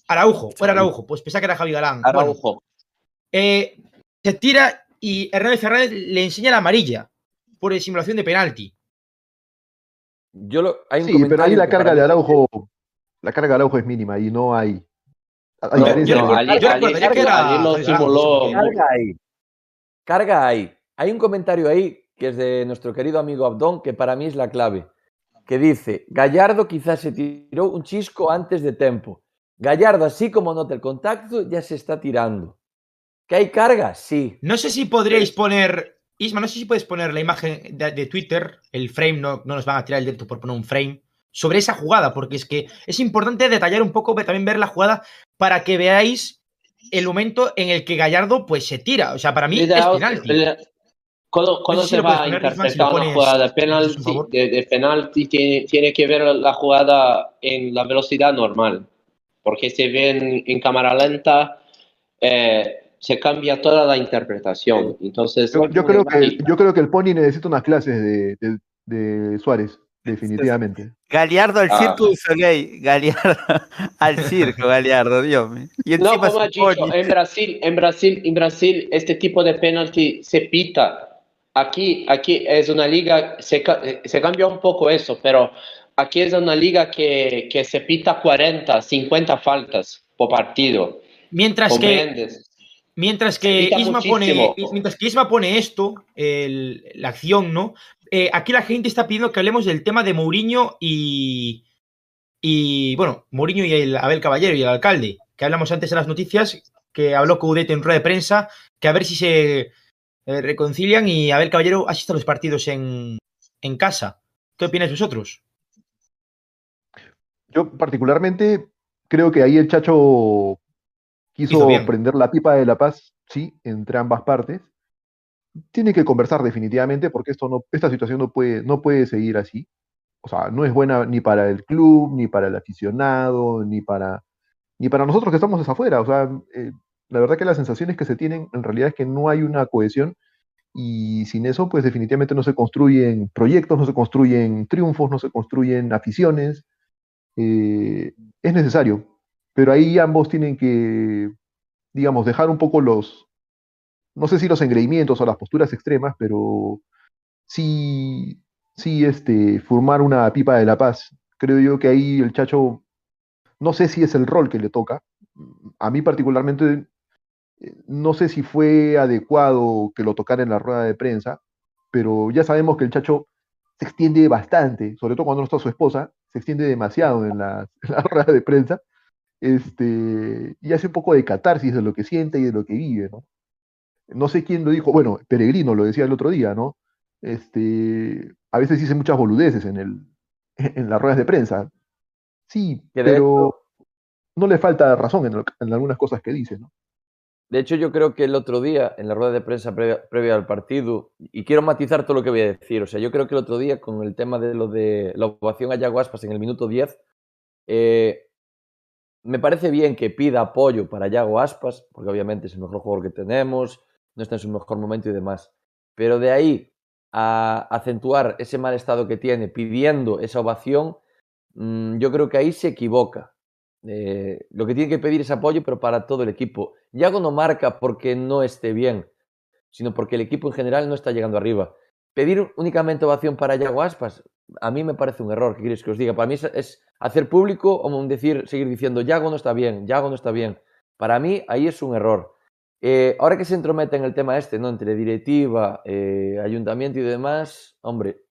Araujo, fuera Araujo, pues pensaba que era Javi Galán. Bueno, Araujo. eh, se tira y Hernández Hernández le enseña la amarilla por simulación de penalti. yo lo, hay un Sí, pero ahí la que carga de Araujo, la carga de Araujo es mínima y no hay. No, yo no, Ali- yo Ali- que era simuló. Carga ahí. Carga ahí. Hay un comentario ahí que es de nuestro querido amigo Abdón, que para mí es la clave. Que dice: Gallardo quizás se tiró un chisco antes de tiempo. Gallardo, así como nota el contacto, ya se está tirando. ¿Que hay carga? Sí. No sé si podréis poner. Isma, no sé si puedes poner la imagen de, de Twitter, el frame, no, no nos van a tirar el directo por poner un frame, sobre esa jugada, porque es que es importante detallar un poco, pero también ver la jugada para que veáis el momento en el que Gallardo pues se tira. O sea, para mí es penalti. Cuando, cuando si se va a poner, Isma, si interpretar una jugada penalti, de, de penalti tiene, tiene que ver la jugada en la velocidad normal, porque se ve en, en cámara lenta, eh, se cambia toda la interpretación. Entonces, yo, yo creo que, yo creo que el Pony necesita unas clases de, de- de Suárez, definitivamente. Galeardo al Ah. circo Soleil. Galeardo <laughs> al circo, Galeardo, Dios mío. Y No, como ha dicho, en Brasil, en Brasil, en Brasil, este tipo de penalti se pita. Aquí, aquí es una liga, se, se cambia un poco eso, pero aquí es una liga que, que se pita 40, 50 faltas por partido. Mientras que. Mientras que Isma pone, mientras que Isma pone esto, el- la acción, ¿no? Eh, aquí la gente está pidiendo que hablemos del tema de Mourinho y, y bueno, Mourinho y el Abel Caballero y el alcalde, que hablamos antes en las noticias, que habló Coudet en rueda de prensa, que a ver si se eh, reconcilian y Abel Caballero asiste a los partidos en, en casa. ¿Qué opináis vosotros? Yo particularmente creo que ahí el Chacho quiso prender la pipa de la paz, sí, entre ambas partes. Tiene que conversar definitivamente porque esto no, esta situación no puede, no puede seguir así. O sea, no es buena ni para el club, ni para el aficionado, ni para, ni para nosotros que estamos desde afuera. O sea, eh, la verdad que las sensaciones que se tienen en realidad es que no hay una cohesión y sin eso, pues definitivamente no se construyen proyectos, no se construyen triunfos, no se construyen aficiones. Eh, es necesario, pero ahí ambos tienen que, digamos, dejar un poco los, no sé si los engreimientos o las posturas extremas, pero sí, sí, este, formar una pipa de la paz. Creo yo que ahí el Chacho, no sé si es el rol que le toca. A mí particularmente, eh, no sé si fue adecuado que lo tocara en la rueda de prensa, pero ya sabemos que el Chacho se extiende bastante, sobre todo cuando no está su esposa, se extiende demasiado en <laughs> en la rueda de prensa, este, y hace un poco de catarsis de lo que siente y de lo que vive, ¿no? No sé quién lo dijo, bueno, Peregrino lo decía el otro día, ¿no? Este, a veces dice muchas boludeces en, el, <laughs> en las ruedas de prensa. Sí, pero no le falta razón en, lo- en algunas cosas que dice, ¿no? De hecho, yo creo que el otro día, en la rueda de prensa previa, previa al partido, y quiero matizar todo lo que voy a decir, o sea, yo creo que el otro día, con el tema de lo de la ovación a Yago Aspas en el minuto 10, eh, me parece bien que pida apoyo para Yago Aspas, porque obviamente es el mejor jugador que tenemos, no está en su mejor momento y demás. Pero de ahí a acentuar ese mal estado que tiene pidiendo esa ovación, mm, yo creo que ahí se equivoca. Eh, lo que tiene que pedir es apoyo, pero para todo el equipo. Yago no marca porque no esté bien, sino porque el equipo en general no está llegando arriba. pedir únicamente ovación para Yago Aspas, a mí me parece un error, ¿qué queréis que os diga? Para mí es, hacer público o decir, seguir diciendo, Yago no está bien, Yago no está bien. Para mí ahí es un error. Eh, ahora que se entromete en el tema este, ¿no? Entre directiva, eh, ayuntamiento y demás, hombre,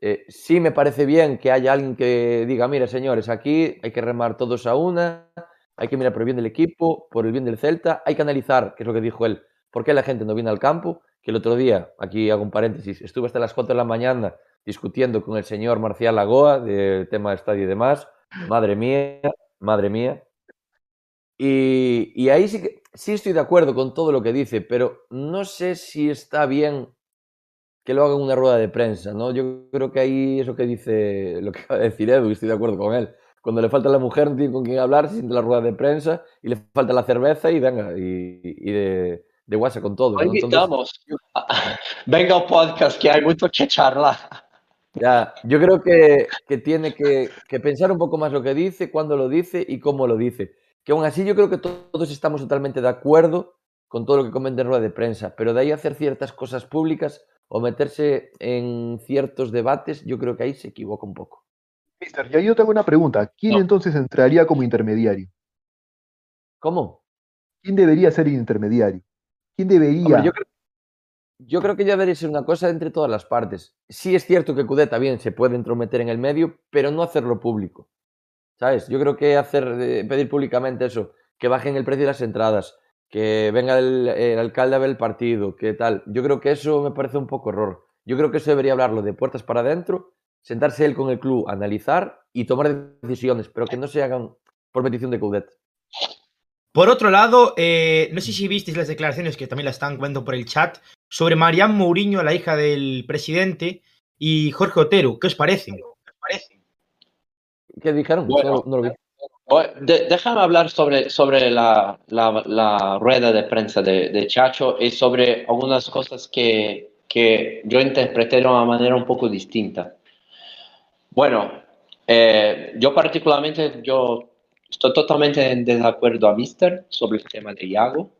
eh, sí me parece bien que haya alguien que diga, mira, señores, aquí hay que remar todos a una, hay que mirar por el bien del equipo, por el bien del Celta, hay que analizar, que es lo que dijo él, por qué la gente no viene al campo, que el otro día, aquí hago un paréntesis, estuve hasta las 4 de la mañana discutiendo con el señor Marcial Lagoa del tema de estadio y demás, madre mía, madre mía. Y, y ahí sí que sí estoy de acuerdo con todo lo que dice, pero no sé si está bien que lo haga en una rueda de prensa, ¿no? Yo creo que ahí eso que dice, lo que acaba de decir Edu, y estoy de acuerdo con él. Cuando le falta a la mujer, no tiene con quién hablar, se siente la rueda de prensa y le falta la cerveza y venga, y, y de, de WhatsApp con todo. ¿no? Entonces, <laughs> venga un podcast que hay mucho que charlar. Ya, yo creo que, que tiene que, que pensar un poco más lo que dice, cuándo lo dice y cómo lo dice que aún así yo creo que todos estamos totalmente de acuerdo con todo lo que comenta en rueda de prensa, pero de ahí hacer ciertas cosas públicas o meterse en ciertos debates, yo creo que ahí se equivoca un poco. Mister, y ahí yo tengo una pregunta. ¿Quién No. entonces entraría como intermediario? ¿Cómo? ¿Quién debería ser el intermediario? ¿Quién debería? Hombre, yo, creo, yo creo que ya debería ser una cosa entre todas las partes. Sí es cierto que Cudet también se puede entrometer en el medio, pero no hacerlo público. ¿Sabes? Yo creo que hacer, eh, pedir públicamente eso, que bajen el precio de las entradas, que venga el, el alcalde a ver el partido, que tal. Yo creo que eso me parece un poco error. Yo creo que eso debería hablarlo de puertas para adentro, sentarse él con el club, analizar y tomar decisiones, pero que no se hagan por petición de Coudet. Por otro lado, eh, no sé si visteis las declaraciones que también las están comentando por el chat sobre Marian Mourinho, la hija del presidente, y Jorge Otero. ¿Qué os parece? ¿Qué os parece? ¿Qué dijeron? Bueno, no, no lo vi. De, déjame hablar sobre, sobre la, la, la, rueda de prensa de, de, Chacho y sobre algunas cosas que, que, yo interpreté de una manera un poco distinta. Bueno, eh, yo particularmente, yo estoy totalmente en desacuerdo a Mister sobre el tema de Iago.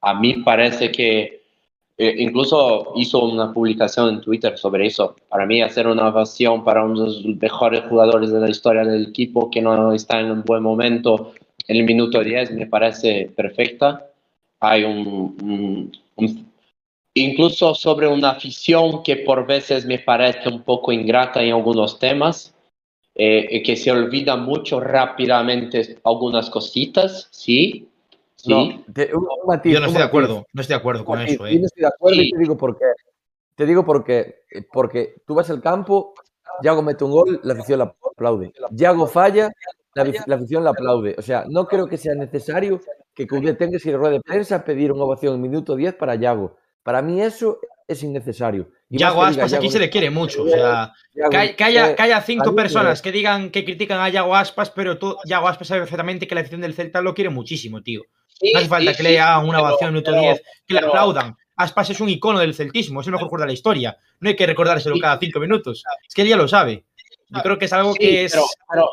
A mí parece que eh, incluso hizo una publicación en Twitter sobre eso. Para mí, hacer una ovación para uno de los mejores jugadores de la historia del equipo que no está en un buen momento en el minuto 10 me parece perfecta. Hay un, un, incluso sobre una afición que por veces me parece un poco ingrata en algunos temas, eh, que se olvida mucho rápidamente algunas cositas, sí, Sí. No, te, un, un matiz, Yo no estoy de acuerdo, no estoy de acuerdo con matiz, eso. ¿eh? Yo no estoy de acuerdo sí. y te digo por qué. Te digo porque, porque tú vas al campo, Yago mete un gol, la afición la aplaude. Yago falla, la, afición la aplaude. O sea, no creo que sea necesario que Coudet tenga que ir a rueda de prensa a pedir una ovación en minuto 10 para Yago. Para mí eso es innecesario. Y Yago Aspas diga, aquí Yago, se le quiere mucho. O sea, Yago, que, que, haya, que, haya, cinco personas que digan que critican a Yago Aspas, pero tú, Yago Aspas sabe perfectamente que la afición del Celta lo quiere muchísimo, tío. Sí, no hace falta sí, que le hagan una ovación en minuto 10, que le aplaudan. Aspas es un icono del celtismo, es el mejor jugador de la historia. No hay que recordárselo cada cinco minutos. Es que él ya lo sabe. Yo creo que es algo que es. Pero,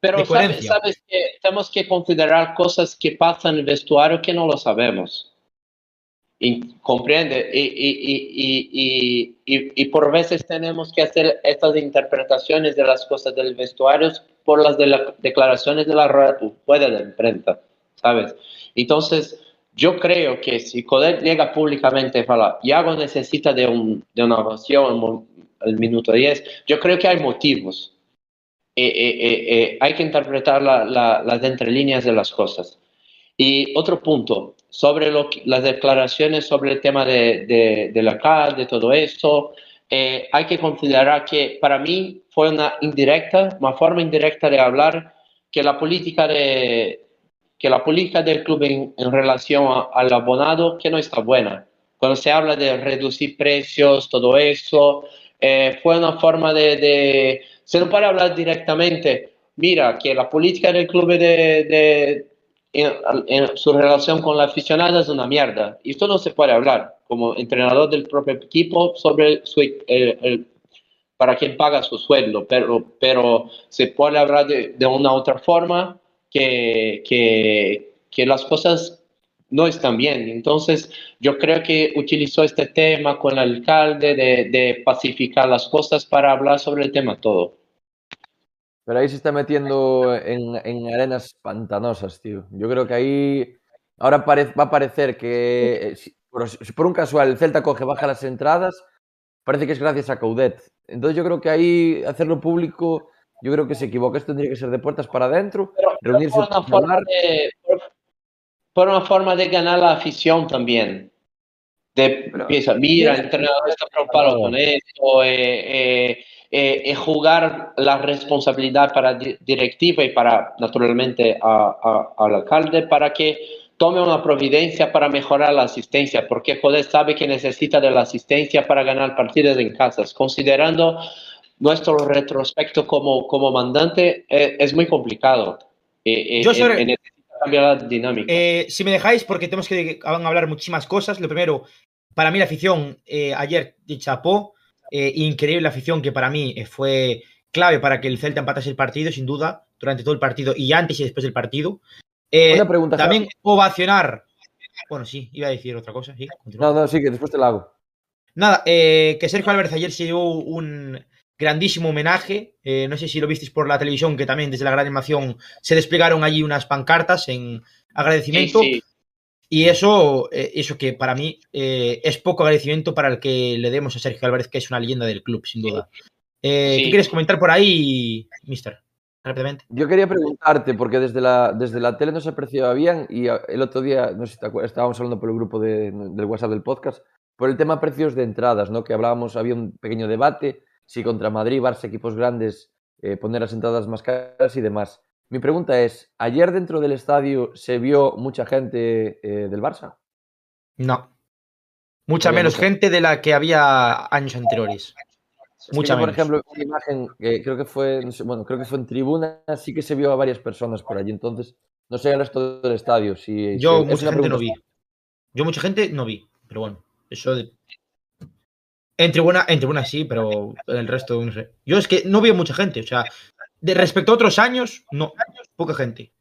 pero, pero sabes, sabes, que tenemos que considerar cosas que pasan en el vestuario que no lo sabemos. Y, comprende y, y, y, por veces tenemos que hacer estas interpretaciones de las cosas del vestuario por las de las declaraciones de la rueda de la imprenta, ¿sabes? Entonces, yo creo que si Codet llega públicamente y fala, Iago necesita de, un, de una ovación el minuto 10, yo creo que hay motivos. Eh, eh, eh, hay que interpretar la, la, las entrelíneas de las cosas. Y otro punto, sobre lo que, las declaraciones sobre el tema de, de, de la CAL, de todo esto, eh, hay que considerar que para mí fue una indirecta, una forma indirecta de hablar que la política de que la política del club en, en relación a, al abonado que no está buena. Cuando se habla de reducir precios, todo eso, eh, fue una forma de, de, se no puede hablar directamente, mira, que la política del club de, de en, en, su relación con la aficionada es una mierda. Y esto no se puede hablar como entrenador del propio equipo sobre su, el, el, para quien paga su sueldo, pero, pero se puede hablar de, de una otra forma que, que, que, las cosas no están bien. Entonces, yo creo que utilizó este tema con el alcalde de, de pacificar las cosas para hablar sobre el tema todo. Pero ahí se está metiendo en, en arenas pantanosas, tío. Yo creo que ahí ahora pare- va a parecer que eh, si por, si por un casual el Celta coge, baja las entradas, parece que es gracias a Coudet. Entonces yo creo que ahí hacerlo público, yo creo que se equivoca. Esto tendría que ser de puertas para adentro, Pero, pero reunirse por, una forma de, por, por una forma de ganar la afición también. De, Pero- piensa, mira, el entrenador está preocupado con esto, eh, eh, eh, jugar la responsabilidad para di- directiva y para, naturalmente, a- a- al alcalde para que tome una providencia para mejorar la asistencia, porque Joder sabe que necesita de la asistencia para ganar partidos en casas. Considerando nuestro retrospecto como, como mandante, eh, es muy complicado. Eh, eh, Yo eh, sobre- eh, necesita cambiar la dinámica. Eh, si me dejáis, porque tenemos que van a hablar muchísimas cosas. Lo primero, para mí la afición, eh, ayer de chapó, eh, increíble la afición que para mí fue clave para que el Celta empatase el partido, sin duda, durante todo el partido y antes y después del partido. Eh, Una pregunta, también ovacionar. Bueno, sí, iba a decir otra cosa. Sí, continúa. No, no, sí, que después te la hago. Nada, eh, que Sergio Álvarez ayer se llevó un grandísimo homenaje. eh, no sé si lo visteis por la televisión, que también desde la gran animación se desplegaron allí unas pancartas en agradecimiento. sí. Y eso, eh, eso que para mí eh, es poco agradecimiento para el que le demos a Sergio Álvarez, que es una leyenda del club, sin duda. Eh, Sí. ¿Qué quieres comentar por ahí, mister? Rápidamente. Yo quería preguntarte, porque desde la, desde la tele no se apreciaba bien y el otro día, no sé si te acuerdas, estábamos hablando por el grupo de- del WhatsApp del podcast, por el tema precios de entradas, ¿no? Que hablábamos, había un pequeño debate, si contra Madrid, Barça, equipos grandes, eh, poner las entradas más caras y demás. Mi pregunta es, ¿ayer dentro del estadio se vio mucha gente eh, del Barça? No. Mucha Había menos mucha. gente de la que había años anteriores. Mucha yo, por menos. ejemplo, una imagen que creo que fue, no sé, bueno, creo que fue en tribuna, sí que se vio a varias personas por allí, entonces no sé el resto del estadio. Si, Yo si- mucha gente no vi. Yo mucha gente no vi, pero bueno, eso de... En tribuna, en tribuna sí, pero el resto no sé. Yo es que no veo mucha gente, o sea, de respecto a otros años, no, poca gente.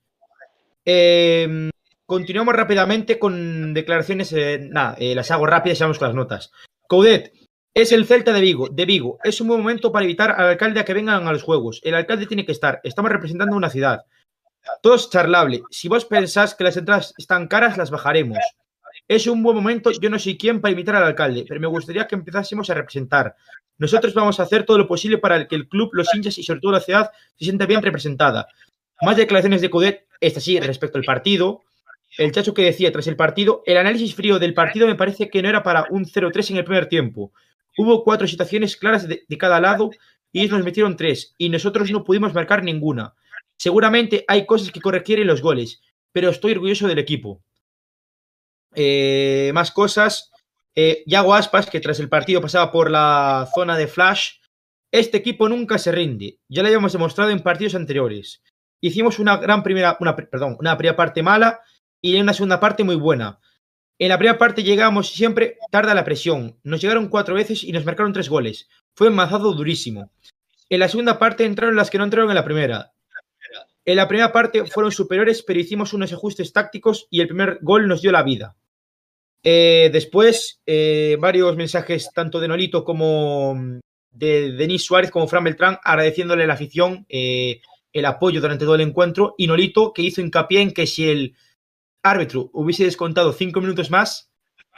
Eh, continuamos rápidamente con declaraciones, eh, nada, eh, las hago rápidas y vamos con las notas. Coudet, es el Celta de Vigo, de Vigo. Es un buen momento para evitar al alcalde a que vengan a los juegos. El alcalde tiene que estar. Estamos representando una ciudad. Todo es charlable. Si vos pensás que las entradas están caras, las bajaremos. Es un buen momento. Yo no soy quien para invitar al alcalde, pero me gustaría que empezásemos a representar. Nosotros vamos a hacer todo lo posible para que el club, los hinchas y sobre todo la ciudad se sienta bien representada. Más declaraciones de Coudet, esta sí, respecto al partido. El chacho que decía tras el partido, el análisis frío del partido me parece que no era para un 0-3 en el primer tiempo. Hubo cuatro situaciones claras de, de cada lado y ellos nos metieron tres y nosotros no pudimos marcar ninguna. Seguramente hay cosas que corregir en los goles, pero estoy orgulloso del equipo. Eh, más cosas. Eh, Yago Aspas, que tras el partido pasaba por la zona de flash. Este equipo nunca se rinde. Ya lo habíamos demostrado en partidos anteriores. Hicimos una gran primera, una, perdón, una primera parte mala y una segunda parte muy buena. En la primera parte llegamos siempre tarde a la presión. Nos llegaron cuatro veces y nos marcaron tres goles. Fue un mazado durísimo. En la segunda parte entraron las que no entraron en la primera. En la primera parte fueron superiores, pero hicimos unos ajustes tácticos y el primer gol nos dio la vida. Eh, después, eh, varios mensajes tanto de Nolito como de Denis Suárez como Fran Beltrán agradeciéndole a la afición eh, el apoyo durante todo el encuentro y Nolito que hizo hincapié en que si el árbitro hubiese descontado cinco minutos más,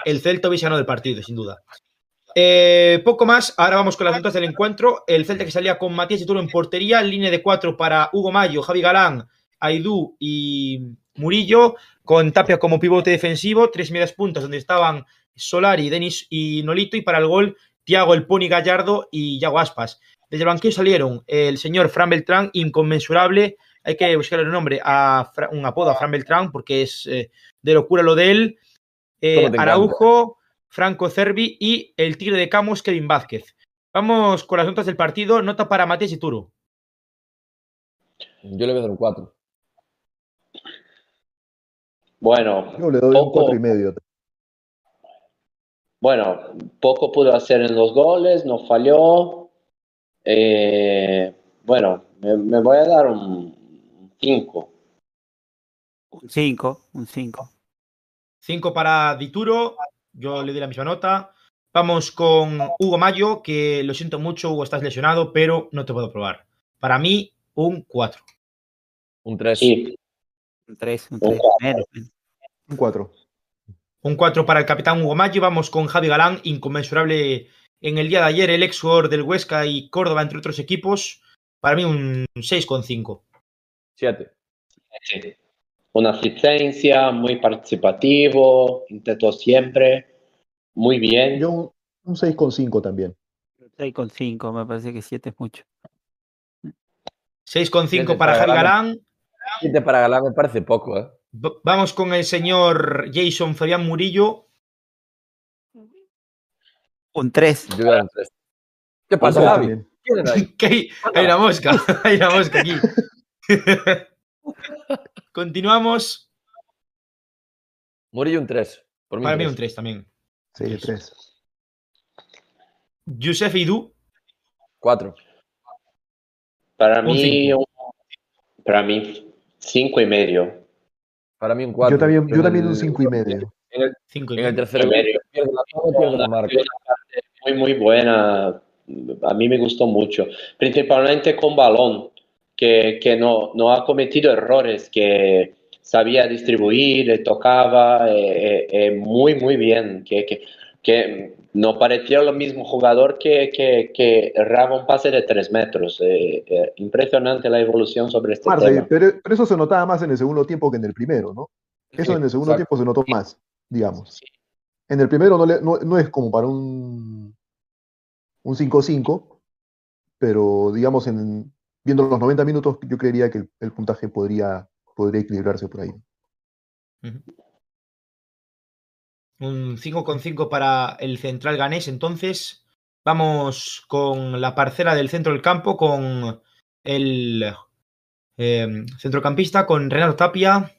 el Celta hubiese ganado el partido, sin duda. Poco más, ahora vamos con las notas del encuentro. El Celta que salía con Matías Turo en portería, línea de cuatro para Hugo Mayo, Javi Galán, Aidú y Murillo, con Tapia como pivote defensivo, tres medias puntas donde estaban Solari, Denis y Nolito, y para el gol, Tiago, El Pony Gallardo y Yago Aspas. Desde el banquillo salieron el señor Fran Beltrán, inconmensurable, hay que buscar el nombre, a Fra- un apodo a Fran Beltrán, porque es eh, de locura lo de él. Eh. Araujo, Franco Cervi y el tigre de Camos, Kevin Vázquez. Vamos con las notas del partido. Nota para Matías y Turo. Yo le voy a dar un 4. Bueno, Yo le doy un Poco. cuatro y medio. bueno, poco pudo hacer en los goles, no falló. Eh, bueno, me, me voy a dar un 5. Un 5, un 5. 5 para Dituro, yo le doy la misma nota. Vamos con Hugo Mayo, que lo siento mucho, Hugo, estás lesionado, pero no te puedo probar. Para mí, un 4. Un 3. Sí, Un 3, un Un 3. cuatro. Un 4. Un 4 para el capitán Hugo Mayo. Vamos con Javi Galán, inconmensurable en el día de ayer, el ex jugador del Huesca y Córdoba, entre otros equipos. Para mí, un 6,5. 7. sí. Una asistencia, muy participativo, intentó siempre, muy bien. Yo un, un 6,5 también. 6,5, me parece que 7 es mucho. 6,5 Siete para para Javi Galán. Galán. 7 para Galán me parece poco, ¿eh? Vamos con el señor Jason Fabián Murillo. Un 3. Yo voy a dar un 3. ¿Qué pasa, Javi? <laughs> hay, hay una mosca, <laughs> hay una mosca aquí. <laughs> Continuamos. Murillo un 3. Por mí Para un mí tres. un 3 también. Sí, 3. Youssef Idú, 4. Para Un mí, cinco. para mí, cinco y medio. Para mí un 4. Yo también, yo también un 5 y medio. 5 y En el medio. tercero medio. pierde la toma, pierde la marca. Muy, muy buena. A mí me gustó mucho, principalmente con balón, que, que no, no ha cometido errores, que sabía distribuir, le tocaba eh, eh, eh, muy, muy bien, que, que, que no parecía lo mismo jugador que, que, que erraba un pase de tres metros. Eh, eh, impresionante la evolución sobre este Marce, tema. pero, pero eso se notaba más en el segundo tiempo que en el primero, ¿no? Eso Sí, en el segundo exacto. tiempo se notó más, digamos. Sí. En el primero no, le- no, no es como para un un 5-5, pero digamos, en, viendo los 90 minutos, yo creería que el, el puntaje podría, podría equilibrarse por ahí. Ujú. Un 5,5 para el central ganés. Entonces, vamos con la parcela del centro del campo, con el eh, centrocampista, con Renato Tapia.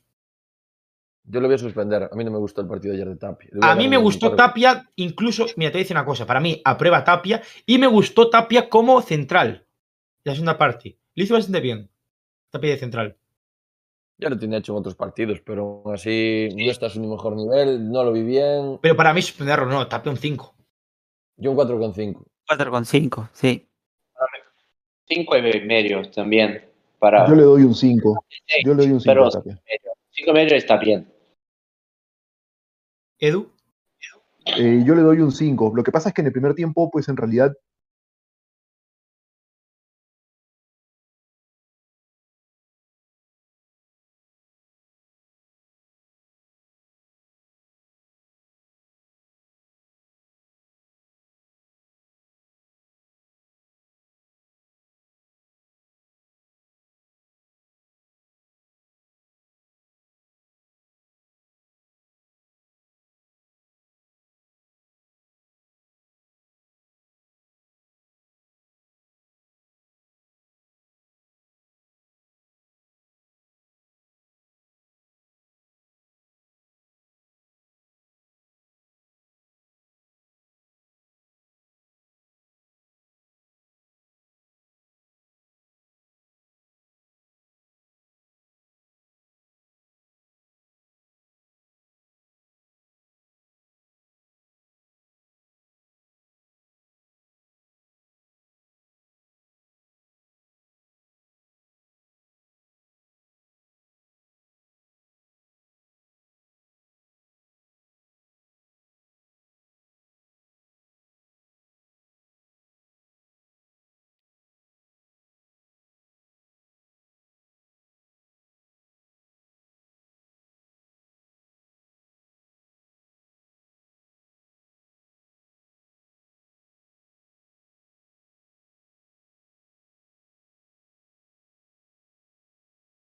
Yo lo voy a suspender. A mí no me gustó el partido de ayer de Tapia. A mí me gustó. Tapia, incluso, mira, te decir una cosa, para mí aprueba Tapia y me gustó Tapia como central. La segunda parte. Lo hizo bastante bien. Tapia de central. Ya lo tenía hecho en otros partidos, pero aún así no está a su mejor nivel, no lo vi bien. Pero para mí suspenderlo, no, Tapia un 5. Yo un 4,5. 4,5, sí. Cinco y medio también. Para, Yo le doy un 5. Yo le doy un 5 pero a Tapia. cinco y medio está bien. Edu. Eh, yo le doy un 5. Lo que pasa es que en el primer tiempo, pues en realidad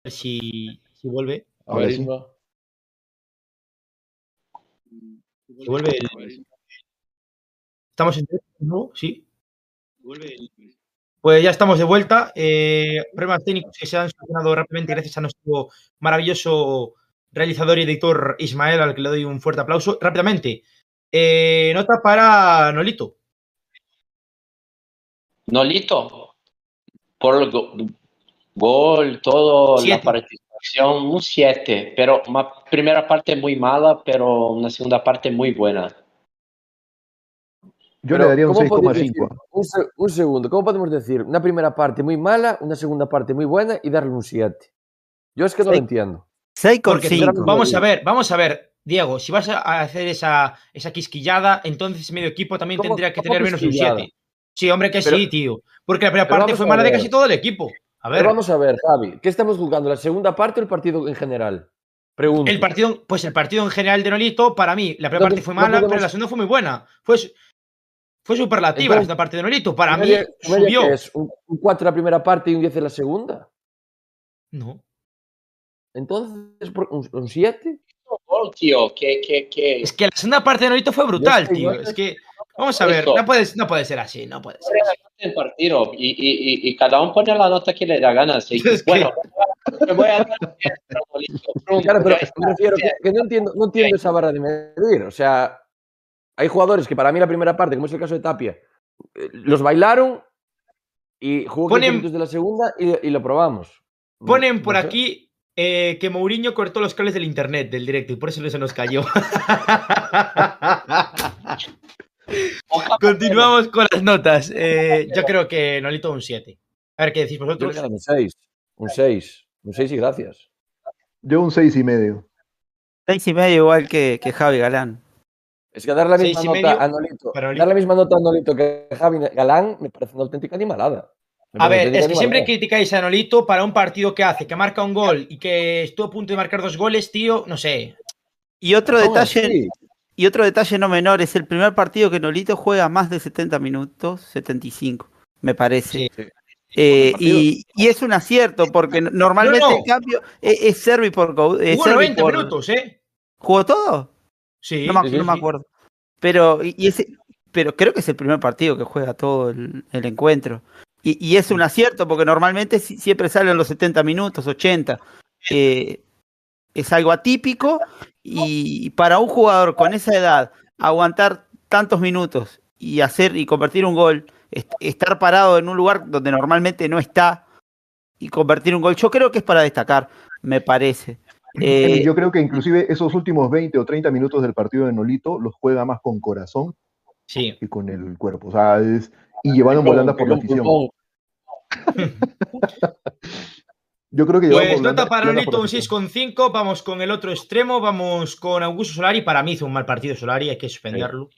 ver si, si vuelve. A Ahora ver, sí. Si vuelve el- Estamos en directo de nuevo, sí. Pues ya estamos de vuelta. Eh, problemas técnicos que se han solucionado rápidamente gracias a nuestro maravilloso realizador y editor Ismael, al que le doy un fuerte aplauso. Rápidamente, eh, nota para Nolito. Nolito, por el go- gol, todo, Siete. la participación. un 7, pero una primera parte muy mala, pero una segunda parte muy buena. Yo Pero, le daría un ¿cómo podéis 6,5. decir- Un, se- un segundo, ¿cómo podemos decir una primera parte muy mala, una segunda parte muy buena y darle un 7? Yo es que no lo entiendo. 6 con Porque 5. cinco. vamos a ver, vamos a ver, Diego, si vas a hacer esa, esa quisquillada, entonces medio equipo también ¿Cómo- tendría que tener menos un quisquillada? 7. Sí, hombre, que Pero- sí, tío. Porque la primera parte fue mala de casi todo el equipo. A ver, Pero vamos a ver, Javi, ¿qué estamos jugando? ¿La segunda parte o el partido en general? Pregunto. el partido, pues el partido en general de Nolito, para mí, la primera No parte te- fue no mala, podemos- pero la segunda fue muy buena. Fue, fue superlativa la Entonces, segunda parte de Nolito. Para ¿Tu mí, media- subió. es? ¿Un, un 4 la primera parte y un 10 en la segunda? No. Entonces, ¿por- ¿un, un 7? Gol, tío, que, que, que... Es que la segunda parte de Nolito fue brutal, tío. Es que, vamos a ver, no puede, no puede ser así, no puede ser así. el partido y, y, y, y cada uno pone la nota que le da ganas. Y, <laughs> que- bueno, me voy a dar <laughs> Claro, pero me refiero que, que no entiendo, no entiendo esa barra de medir. O sea, hay jugadores que para mí la primera parte, como es el caso de Tapia, eh, los bailaron y jugó 15 Ponen- minutos de la segunda y, y lo probamos. Ponen No por sé. aquí eh, que Mourinho cortó los cables del internet del directo y por eso no se nos cayó. <laughs> Continuamos con las notas. Eh, yo creo que Nolito un 7. A ver qué decís vosotros. un 6. Un 6. Un 6 y gracias. Yo un 6 y medio. 6 y medio igual que, que Javi Galán. Es que dar la misma nota medio a Nolito, dar la misma nota a Nolito que Javi Galán me parece una auténtica animalada. A ver, es que siempre criticáis a Nolito para un partido que hace, que marca un gol y que estuvo a punto de marcar dos goles, tío, no sé. Y otro detalle, y otro detalle no menor, es el primer partido que Nolito juega más de 70 minutos, 75, me parece. Sí. Sí. Eh, y, y es un acierto, porque normalmente No, no. el cambio es, es Servi por, es Jugó Servi 90 por- minutos, ¿eh? ¿Jugó todo? Sí. no me, sí, no me sí. acuerdo. Pero, y, y ese, pero creo que es el primer partido que juega todo el, el encuentro. Y, y es un acierto, porque normalmente si- siempre salen los 70 minutos, 80. Eh, es algo atípico y para un jugador con esa edad, aguantar tantos minutos y hacer y convertir un gol, est- estar parado en un lugar donde normalmente no está y convertir un gol, yo creo que es para destacar, me parece. Eh, Yo creo que inclusive esos últimos 20 o 30 minutos del partido de Nolito los juega más con corazón Sí. que con el cuerpo. O sea, es, y llevando con- volandas por la afición. <laughs> Yo creo que llevaba Pues nota para la un afición. 6,5. Vamos con el otro extremo. Vamos con Augusto Solari. Para mí hizo un mal partido Solari, hay que suspenderlo.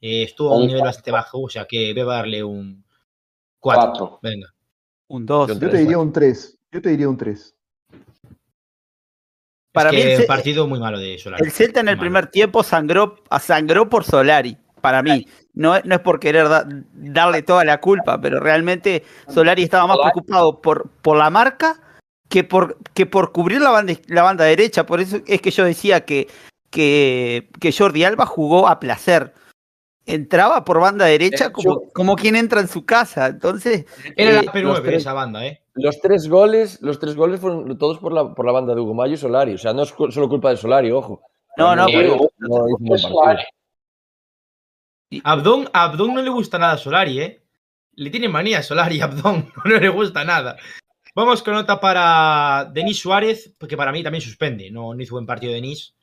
Eh, estuvo a un nivel bastante bajo, o sea que debo darle un 4. Cuatro. Venga. un 2. Yo Yo te diría un 3. Yo te diría un 3. Para es mí que un partido muy malo de Solari. El Celta en el primer malo. tiempo sangró, sangró por Solari, para mí. No, es- no es por querer da- darle toda la culpa, pero realmente Solari estaba más preocupado por, por la marca que por, que por cubrir la banda, la banda derecha. Por eso es que yo decía que, que, que Jordi Alba jugó a placer. Entraba por banda derecha De como, como quien entra en su casa. Entonces, Era eh, la los P9 tres- esa banda, ¿eh? Los tres goles, los tres goles fueron todos por la, por la banda de Hugo Mayo y Solari. O sea, no es solo culpa de Solari, ojo. No, no, pero- no Solari. partido. Abdón, a Abdón no le gusta nada a Solari, ¿eh? Le tiene manía a Solari Abdón, <laughs> no le gusta nada. Vamos con nota para Denis Suárez, porque para mí también suspende. No, no hizo buen partido Denis.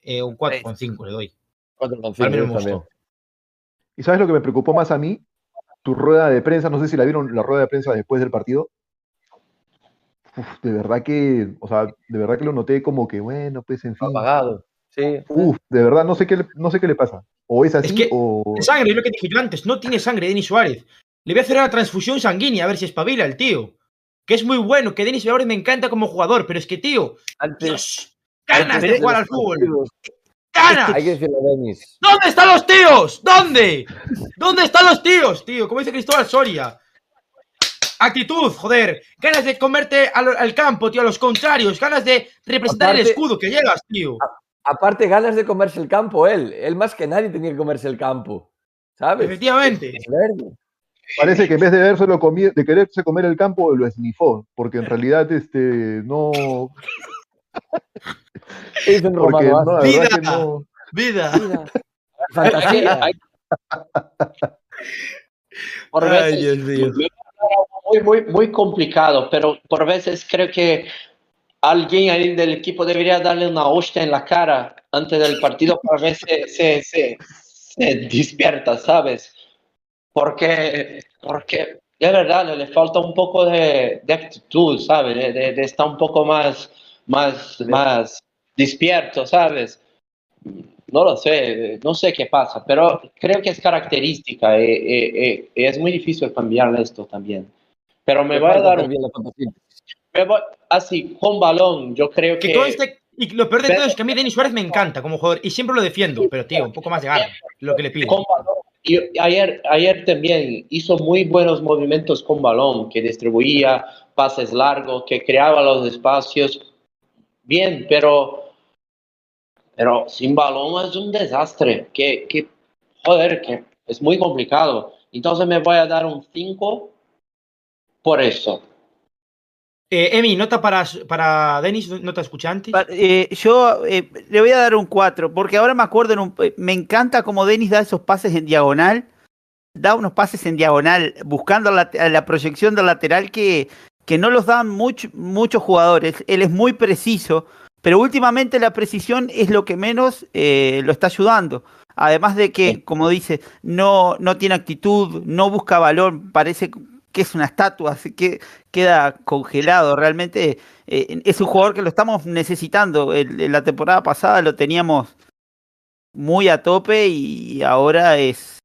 Eh, un 4,5 le doy. Cuatro con Al cinco, menos yo me también. gustó. ¿Y sabes lo que me preocupó más a mí? Tu rueda de prensa, no sé si la vieron, la rueda de prensa después del partido. Uf, de verdad que, o sea, de verdad que lo noté como que, bueno, pues en fin. Apagado. Sí. Uf, de verdad, no sé qué le, no sé qué le pasa. O es así que- o... Sangre, es lo que dije yo antes. No tiene sangre Denis Suárez. Le voy a hacer una transfusión sanguínea a ver si espabila el tío. Que es muy bueno, que Denis Suárez me encanta como jugador, pero es que, tío, Antes, Dios, ganas antes de jugar al fútbol. ¡Ganas! Hay que decirle a Denis. ¿Dónde están los tíos? ¿Dónde? ¿Dónde están los tíos, tío? Como dice Cristóbal Soria. Actitud, joder. Ganas de comerte al, al campo, tío, a los contrarios. Ganas de representar el escudo que llegas, tío. Aparte, ganas de comerse el campo él. Él más que nadie tenía que comerse el campo. ¿Sabes? Efectivamente. Es verde. Parece que en vez de de quererse comer el campo, lo esnifó, porque en realidad este no, <laughs> ¿Qué dice un porque romano? no, la Vida. verdad que no. Vida. <laughs> Fantasía. <laughs> Ay, Dios mío. muy, muy, muy complicado, pero por veces creo que alguien ahí del equipo debería darle una hostia en la cara antes del partido para ver si se, se, se despierta, ¿sabes? Porque, porque de verdad le falta un poco de, de actitud, ¿sabes? De, de, de, estar un poco más, más, más despierto, ¿sabes? No lo sé, no sé qué pasa, pero creo que es característica y, y, y es muy difícil cambiar esto también. Pero me voy a dar un... Me voy, así, con balón, yo creo que... que y lo peor de todo es que a mí Denis Suárez me encanta como jugador y siempre lo defiendo, pero tío, un poco más de garra, lo que le pido. Con balón. Y ayer, ayer también hizo muy buenos movimientos con balón, que distribuía pases largos, que creaba los espacios. Bien, pero, pero sin balón es un desastre. Que, que, joder, que es muy complicado. Entonces me voy a dar un 5 por eso. Eh, Emi, nota para, para Denis, nota escuchante. Eh, yo eh, le voy a dar un 4, porque ahora me acuerdo, en un, me encanta como Denis da esos pases en diagonal, da unos pases en diagonal, buscando la, la proyección del lateral que, que no los dan much, muchos jugadores. Él es muy preciso, pero últimamente la precisión es lo que menos eh, lo está ayudando. Además de que, como dice, no, no tiene actitud, no busca valor, parece que es una estatua, así que queda congelado. Realmente eh, es un jugador que lo estamos necesitando. En, en, la temporada pasada lo teníamos muy a tope y ahora es,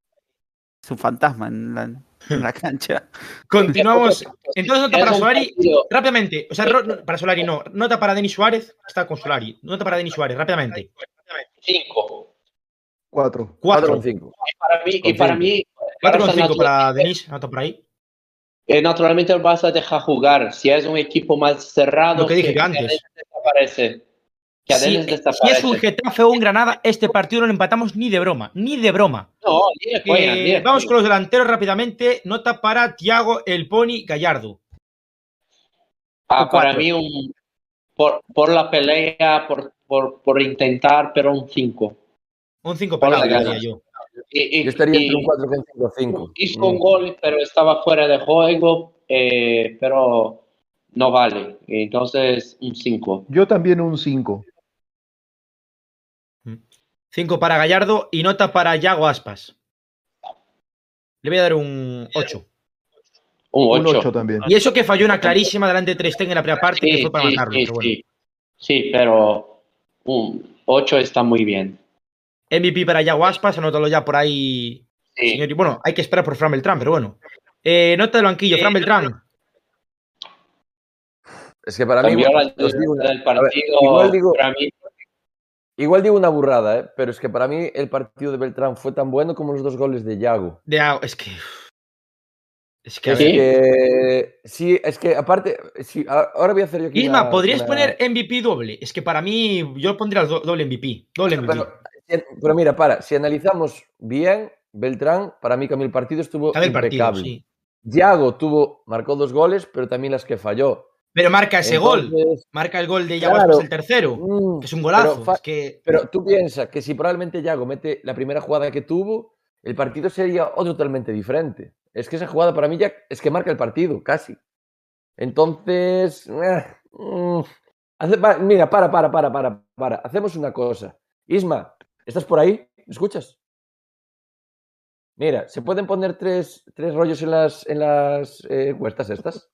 es un fantasma en la, en la <laughs> cancha. Continuamos. <laughs> Entonces, nota para Solari rápidamente. O sea, para Solari no. Nota para Denis Suárez. Está con Solari. Nota para Denis Suárez, rápidamente. Cinco. Cuatro. Cuatro. con cinco. Y para mí, y para mí Cuatro con cinco para Denis. Nota por ahí. Eh, naturalmente el Barça deja jugar. Si es un equipo más cerrado, lo que dije que antes. Desaparece. Que si, si, es un Getafe o un Granada, este partido no lo empatamos ni de broma, ni de broma. No, ni de coña, eh, ni de vamos con los delanteros rápidamente. Nota para Thiago El Pony Gallardo. Ah, para mí, un, por, por la pelea, por, por, por intentar, pero un 5. Un 5 pelado, diría yo. Y, y, yo estaría entre un 4 que un 5 5. Hizo un gol, pero estaba fuera de juego, eh, pero no vale. Entonces, un 5. Yo también un 5. 5 para Gallardo y nota para Yago Aspas. Le voy a dar un 8. Un 8. también. Y eso que falló una clarísima delante de Trestén en la primera parte sí, que fue para sí, matarlo. Sí, pero bueno. sí. sí, pero un 8 está muy bien. MVP para Yago Aspas, anótalo ya por ahí. Sí. Señor. Bueno, hay que esperar por Fran Beltrán, pero bueno. Eh, nota del banquillo, Fran Beltrán. Es que para mí. Digo, partido, ver, igual, digo, para mí, igual digo una burrada, ¿eh? pero es que para mí el partido de Beltrán fue tan bueno como los dos goles de Yago. De Yago, es que. Es que, es que, sí, es que aparte, sí, ahora voy a hacer yo aquí Isma, una, ¿podrías una... poner MVP doble? Es que para mí, yo pondría doble MVP. Doble MVP. Pero, pero, mira, para, si analizamos bien, Beltrán, para mí el partido estuvo Sabe impecable. Partido, sí. Yago tuvo, marcó dos goles, pero también las que falló. Pero marca ese Entonces, gol. Marca el gol de Yago claro, el tercero, mm, que es un golazo. Pero, es que... pero tú piensas que si probablemente Yago mete la primera jugada que tuvo, el partido sería otro totalmente diferente. Es que esa jugada para mí ya es que marca el partido, casi. Entonces, eh, mm, hace, mira, para, para, para, para, para. Hacemos una cosa. Isma, ¿estás por ahí? ¿Me escuchas? Mira, ¿se pueden poner tres, tres rollos en las, en las eh, encuestas estas?